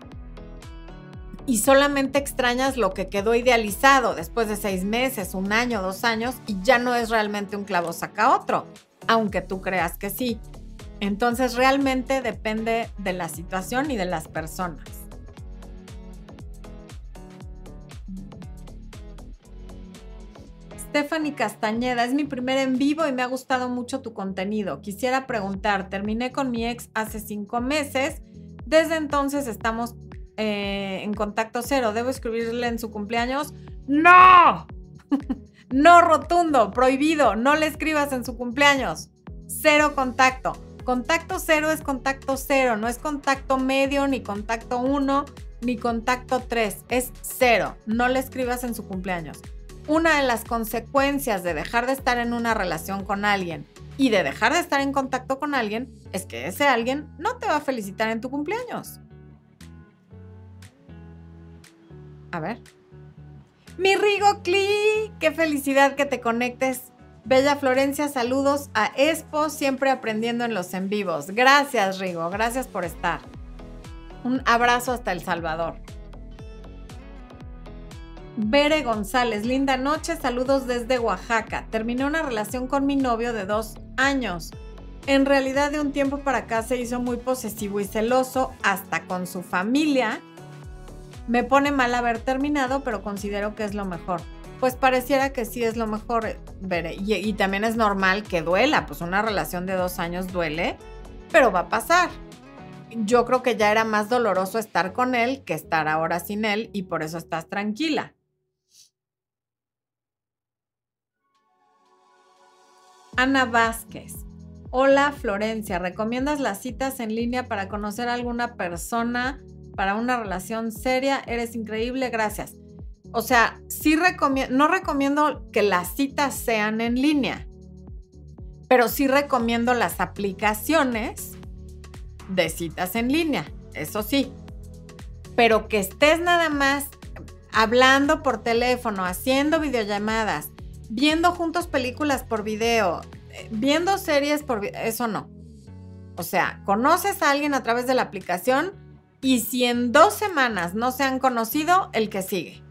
y solamente extrañas lo que quedó idealizado después de seis meses, un año, dos años y ya no es realmente un clavo saca otro, aunque tú creas que sí. Entonces realmente depende de la situación y de las personas. Stephanie Castañeda, es mi primer en vivo y me ha gustado mucho tu contenido. Quisiera preguntar, terminé con mi ex hace cinco meses. Desde entonces estamos eh, en contacto cero. ¿Debo escribirle en su cumpleaños? ¡No! no rotundo, prohibido. No le escribas en su cumpleaños. Cero contacto. Contacto cero es contacto cero, no es contacto medio, ni contacto uno, ni contacto tres. Es cero. No le escribas en su cumpleaños. Una de las consecuencias de dejar de estar en una relación con alguien y de dejar de estar en contacto con alguien es que ese alguien no te va a felicitar en tu cumpleaños. A ver. Mi Rigo Cli, qué felicidad que te conectes. Bella Florencia, saludos a Expo, siempre aprendiendo en los en vivos. Gracias, Rigo, gracias por estar. Un abrazo hasta El Salvador. Bere González, linda noche, saludos desde Oaxaca. Terminé una relación con mi novio de dos años. En realidad de un tiempo para acá se hizo muy posesivo y celoso, hasta con su familia me pone mal haber terminado, pero considero que es lo mejor. Pues pareciera que sí es lo mejor, eh, veré. Y, también es normal que duela, pues una relación de dos años duele, pero va a pasar. Yo creo que ya era más doloroso estar con él que estar ahora sin él y por eso estás tranquila. Ana Vázquez. Hola Florencia, ¿recomiendas las citas en línea para conocer a alguna persona para una relación seria, eres increíble, gracias. O sea, sí recomiendo, no recomiendo que las citas sean en línea, pero sí recomiendo las aplicaciones de citas en línea, eso sí. Pero que estés nada más hablando por teléfono, haciendo videollamadas, viendo juntos películas por video, eh, viendo series por eso no. O sea, conoces a alguien a través de la aplicación, y si en dos semanas no se han conocido, el que sigue.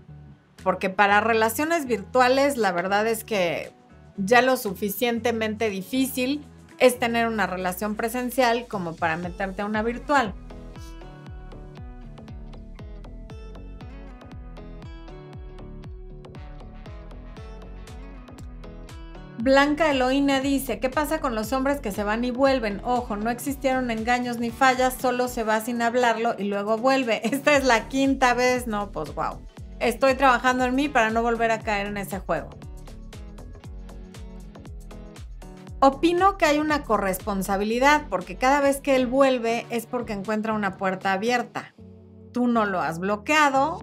porque para relaciones virtuales la verdad es que ya lo suficientemente difícil es tener una relación presencial como para meterte a una virtual. Blanca Eloína dice, ¿qué pasa con los hombres que se van y vuelven? Ojo, no existieron engaños ni fallas, solo se va sin hablarlo y luego vuelve. Esta es la quinta vez, no, pues wow. Estoy trabajando en mí para no volver a caer en ese juego. Opino que hay una corresponsabilidad porque cada vez que él vuelve es porque encuentra una puerta abierta. Tú no lo has bloqueado,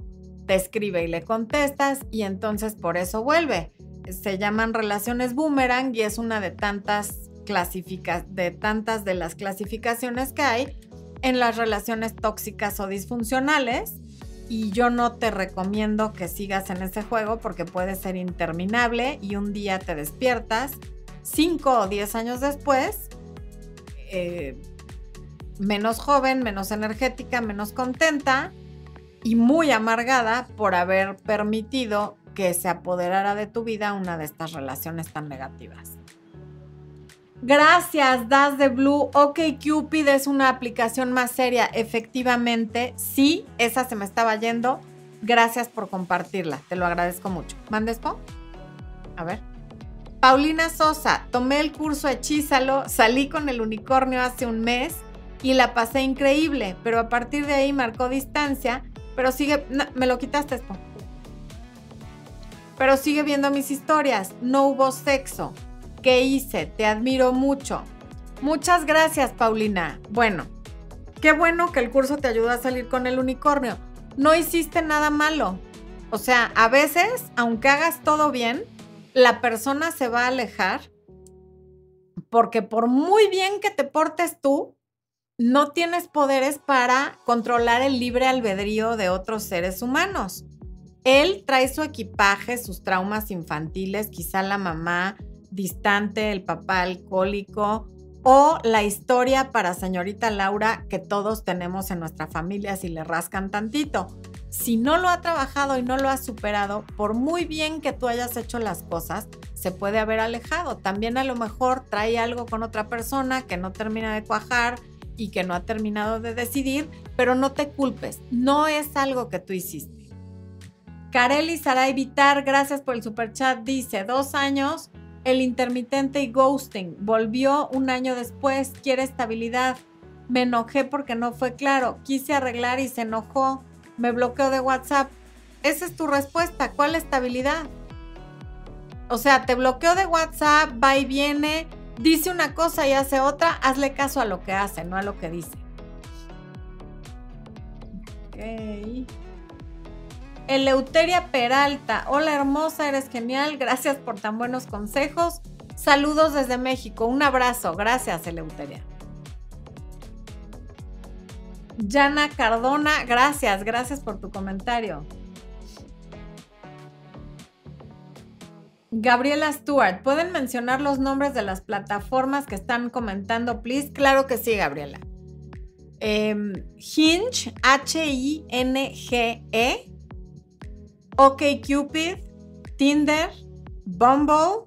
te escribe y le contestas y entonces por eso vuelve se llaman relaciones boomerang y es una de tantas de tantas de las clasificaciones que hay en las relaciones tóxicas o disfuncionales. Y yo no te recomiendo que sigas en ese juego porque puede ser interminable y un día te despiertas cinco o diez años después eh, menos joven, menos energética, menos contenta y muy amargada por haber permitido que se apoderara de tu vida una de estas relaciones tan negativas. Gracias, Das de Blue. Ok, Cupid es una aplicación más seria. Efectivamente, sí, esa se me estaba yendo. Gracias por compartirla. Te lo agradezco mucho. ¿Mandes, Po? A ver. Paulina Sosa, tomé el curso Hechízalo, salí con el unicornio hace un mes y la pasé increíble, pero a partir de ahí marcó distancia, pero sigue, me lo quitaste, pero sigue viendo mis historias. No hubo sexo. ¿Qué hice? Te admiro mucho. Muchas gracias, Paulina. Bueno, qué bueno que el curso te ayuda a salir con el unicornio. No hiciste nada malo. O sea, a veces, aunque hagas todo bien, la persona se va a alejar porque por muy bien que te portes tú, no tienes poderes para controlar el libre albedrío de otros seres humanos. Él trae su equipaje, sus traumas infantiles, quizá la mamá distante, el papá alcohólico o la historia para señorita Laura que todos tenemos en nuestra familia si le rascan tantito. Si no lo ha trabajado y no lo ha superado, por muy bien que tú hayas hecho las cosas, se puede haber alejado. También a lo mejor trae algo con otra persona que no termina de cuajar y que no ha terminado de decidir, pero no te culpes, no es algo que tú hiciste. Kareli Saray Vitar, gracias por el super chat, dice, dos años, el intermitente y ghosting. Volvió un año después, quiere estabilidad. Me enojé porque no fue claro. Quise arreglar y se enojó. Me bloqueó de WhatsApp. Esa es tu respuesta. ¿Cuál estabilidad? O sea, te bloqueó de WhatsApp, va y viene, dice una cosa y hace otra. Hazle caso a lo que hace, no a lo que dice. Ok. Eleuteria Peralta, hola hermosa, eres genial, gracias por tan buenos consejos. Saludos desde México, un abrazo, gracias Eleuteria. Yana Cardona, gracias, gracias por tu comentario. Gabriela Stewart, ¿pueden mencionar los nombres de las plataformas que están comentando, please? Claro que sí, Gabriela. Em, Hinge, H-I-N-G-E, OkCupid, Tinder, Bumble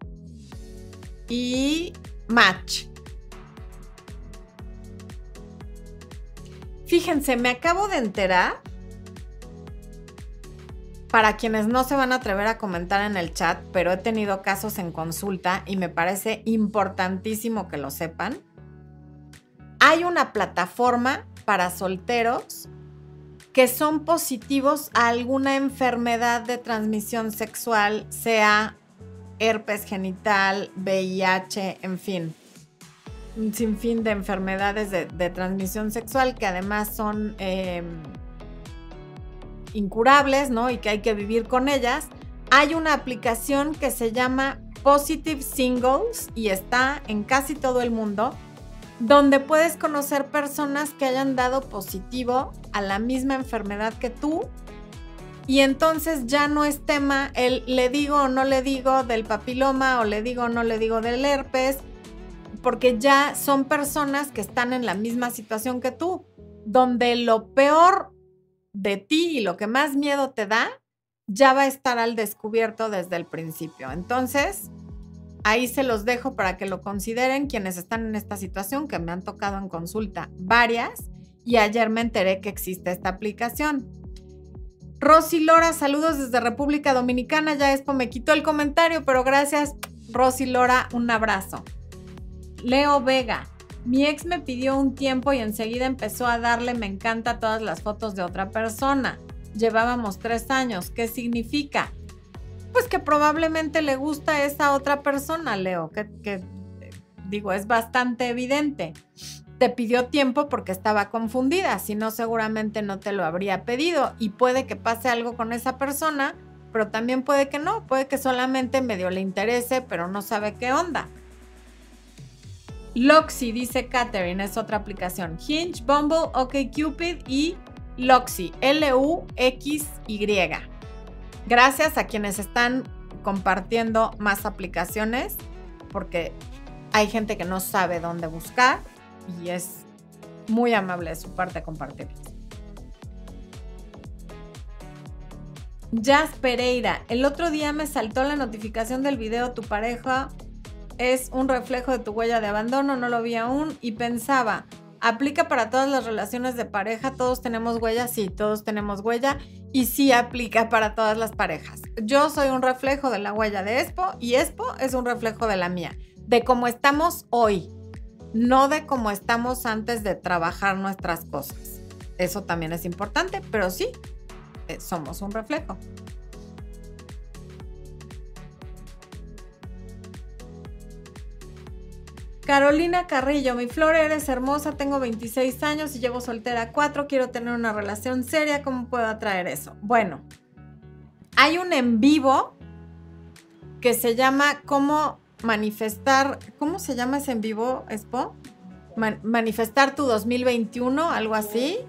y Match. Fíjense, me acabo de enterar, para quienes no se van a atrever a comentar en el chat, pero he tenido casos en consulta y me parece importantísimo que lo sepan, hay una plataforma para solteros que son positivos a alguna enfermedad de transmisión sexual, sea herpes genital, VIH, en fin, un sinfín de enfermedades de, transmisión sexual que además son em, incurables, ¿no? Y que hay que vivir con ellas. Hay una aplicación que se llama Positive Singles y está en casi todo el mundo donde puedes conocer personas que hayan dado positivo a la misma enfermedad que tú. Y entonces ya no es tema el le digo o no le digo del papiloma o le digo o no le digo del herpes, porque ya son personas que están en la misma situación que tú, donde lo peor de ti y lo que más miedo te da ya va a estar al descubierto desde el principio. Entonces, ahí se los dejo para que lo consideren quienes están en esta situación, que me han tocado en consulta varias, y ayer me enteré que existe esta aplicación. Rosy Lora, saludos desde República Dominicana. Ya Expo me quitó el comentario, pero gracias, Rosy Lora, un abrazo. Leo Vega, mi ex me pidió un tiempo y enseguida empezó a darle me encanta todas las fotos de otra persona. Llevábamos tres años. ¿Qué significa? Pues que probablemente le gusta esa otra persona, Leo, que, digo, es bastante evidente te pidió tiempo porque estaba confundida, si no seguramente no te lo habría pedido y puede que pase algo con esa persona, pero también puede que no, puede que solamente medio le interese, pero no sabe qué onda. Loxy, dice Catherine, es otra aplicación. Hinge, Bumble, OkCupid y Loxy, L-U-X-Y. Gracias a quienes están compartiendo más aplicaciones, porque hay gente que no sabe dónde buscar y es muy amable de su parte compartirles. Jazz Pereira, el otro día me saltó la notificación del video Tu pareja es un reflejo de tu huella de abandono, no lo vi aún y pensaba, ¿aplica para todas las relaciones de pareja? ¿Todos tenemos huella? Sí, todos tenemos huella y sí aplica para todas las parejas. Yo soy un reflejo de la huella de Expo y Expo es un reflejo de la mía, de cómo estamos hoy, no de cómo estamos antes de trabajar nuestras cosas. Eso también es importante, pero sí, eh, somos un reflejo. Carolina Carrillo, mi flor, eres hermosa, tengo 26 años y llevo soltera 4, quiero tener una relación seria, ¿cómo puedo atraer eso? Bueno, hay un en vivo que se llama ¿Cómo manifestar, ¿cómo se llama ese en vivo, Expo? manifestar tu 2021, algo así.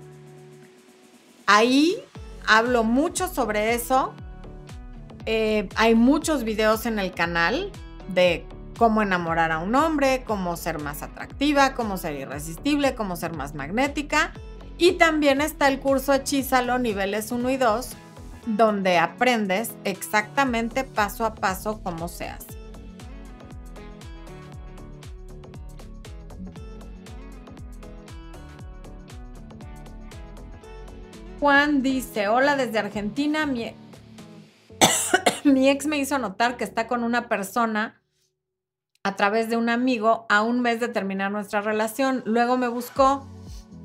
Ahí hablo mucho sobre eso. Eh, hay muchos videos en el canal de cómo enamorar a un hombre, cómo ser más atractiva, cómo ser irresistible, cómo ser más magnética. Y también está el curso Hechízalo niveles 1 y 2, donde aprendes exactamente paso a paso cómo se hace. Juan dice, hola desde Argentina, mi, mi ex me hizo notar que está con una persona a través de un amigo a un mes de terminar nuestra relación. Luego me buscó,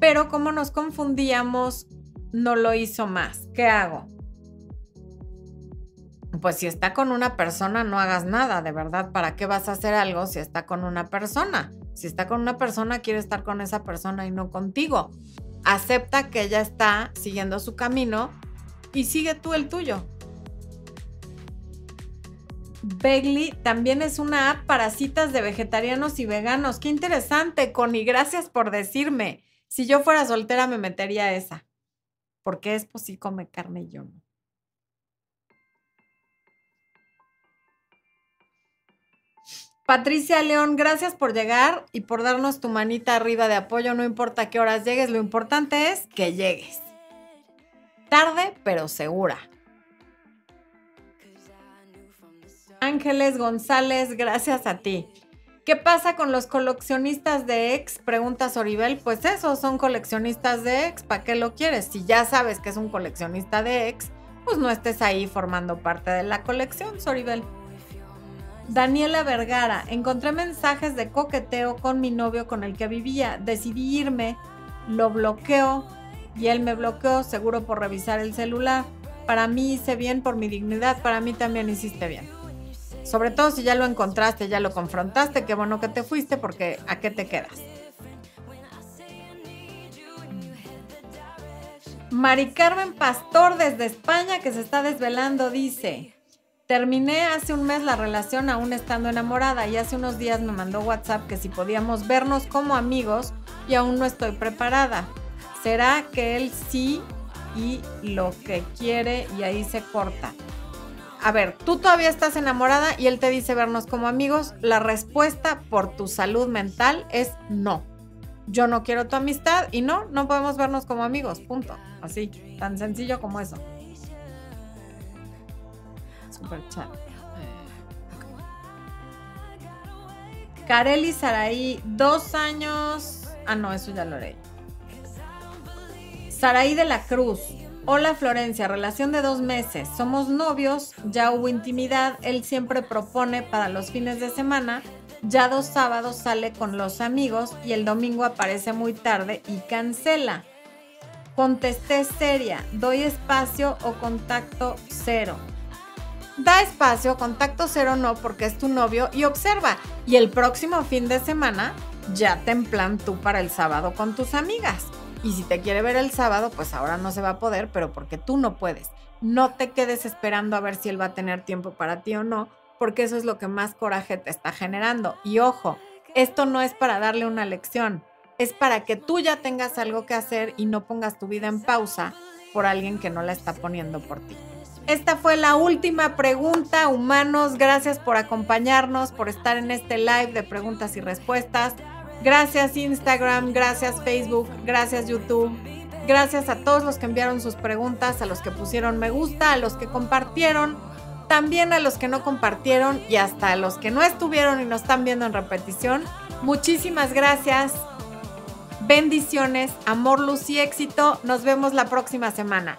pero como nos confundíamos, no lo hizo más. ¿Qué hago? Pues si está con una persona, no hagas nada, de verdad. ¿Para qué vas a hacer algo si está con una persona? Si está con una persona, quiere estar con esa persona y no contigo acepta que ella está siguiendo su camino y sigue tú el tuyo. Begly también es una app para citas de vegetarianos y veganos. Qué interesante, Connie. Gracias por decirme. Si yo fuera soltera me metería esa. Porque es pues sí come carne y yo no. Patricia León, gracias por llegar y por darnos tu manita arriba de apoyo. No importa qué horas llegues, lo importante es que llegues. Tarde, pero segura. Ángeles González, gracias a ti. ¿Qué pasa con los coleccionistas de ex? Pregunta Soribel. Pues eso, son coleccionistas de ex. ¿Para qué lo quieres? Si ya sabes que es un coleccionista de ex, pues no estés ahí formando parte de la colección, Soribel. Daniela Vergara, encontré mensajes de coqueteo con mi novio con el que vivía. Decidí irme, lo bloqueó y él me bloqueó, seguro por revisar el celular. Para mí hice bien por mi dignidad, para mí también hiciste bien. Sobre todo si ya lo encontraste, ya lo confrontaste, qué bueno que te fuiste porque ¿a qué te quedas? Mari Carmen Pastor desde España que se está desvelando dice, Terminé hace un mes la relación aún estando enamorada y hace unos días me mandó WhatsApp que si podíamos vernos como amigos y aún no estoy preparada. ¿Será que él sí y lo que quiere y ahí se corta? A ver, tú todavía estás enamorada y él te dice vernos como amigos. La respuesta por tu salud mental es no. Yo no quiero tu amistad y no, no podemos vernos como amigos, punto. Así, tan sencillo como eso. Super chat. Kareli Saraí, dos años. Ah, no, eso ya lo leí. Saraí de la Cruz. Hola Florencia, relación de dos meses. Somos novios, ya hubo intimidad. Él siempre propone para los fines de semana. Ya dos sábados sale con los amigos y el domingo aparece muy tarde y cancela. Contesté seria, doy espacio o contacto cero. Da espacio, contacto cero no porque es tu novio y observa. Y el próximo fin de semana ya te plan tú para el sábado con tus amigas. Y si te quiere ver el sábado, pues ahora no se va a poder, pero porque tú no puedes. No te quedes esperando a ver si él va a tener tiempo para ti o no, porque eso es lo que más coraje te está generando. Y ojo, esto no es para darle una lección, es para que tú ya tengas algo que hacer y no pongas tu vida en pausa por alguien que no la está poniendo por ti. Esta fue la última pregunta, humanos. Gracias por acompañarnos, por estar en este live de preguntas y respuestas. Gracias Instagram, gracias Facebook, gracias YouTube. Gracias a todos los que enviaron sus preguntas, a los que pusieron me gusta, a los que compartieron, también a los que no compartieron y hasta a los que no estuvieron y nos están viendo en repetición. Muchísimas gracias. Bendiciones, amor, luz y éxito. Nos vemos la próxima semana.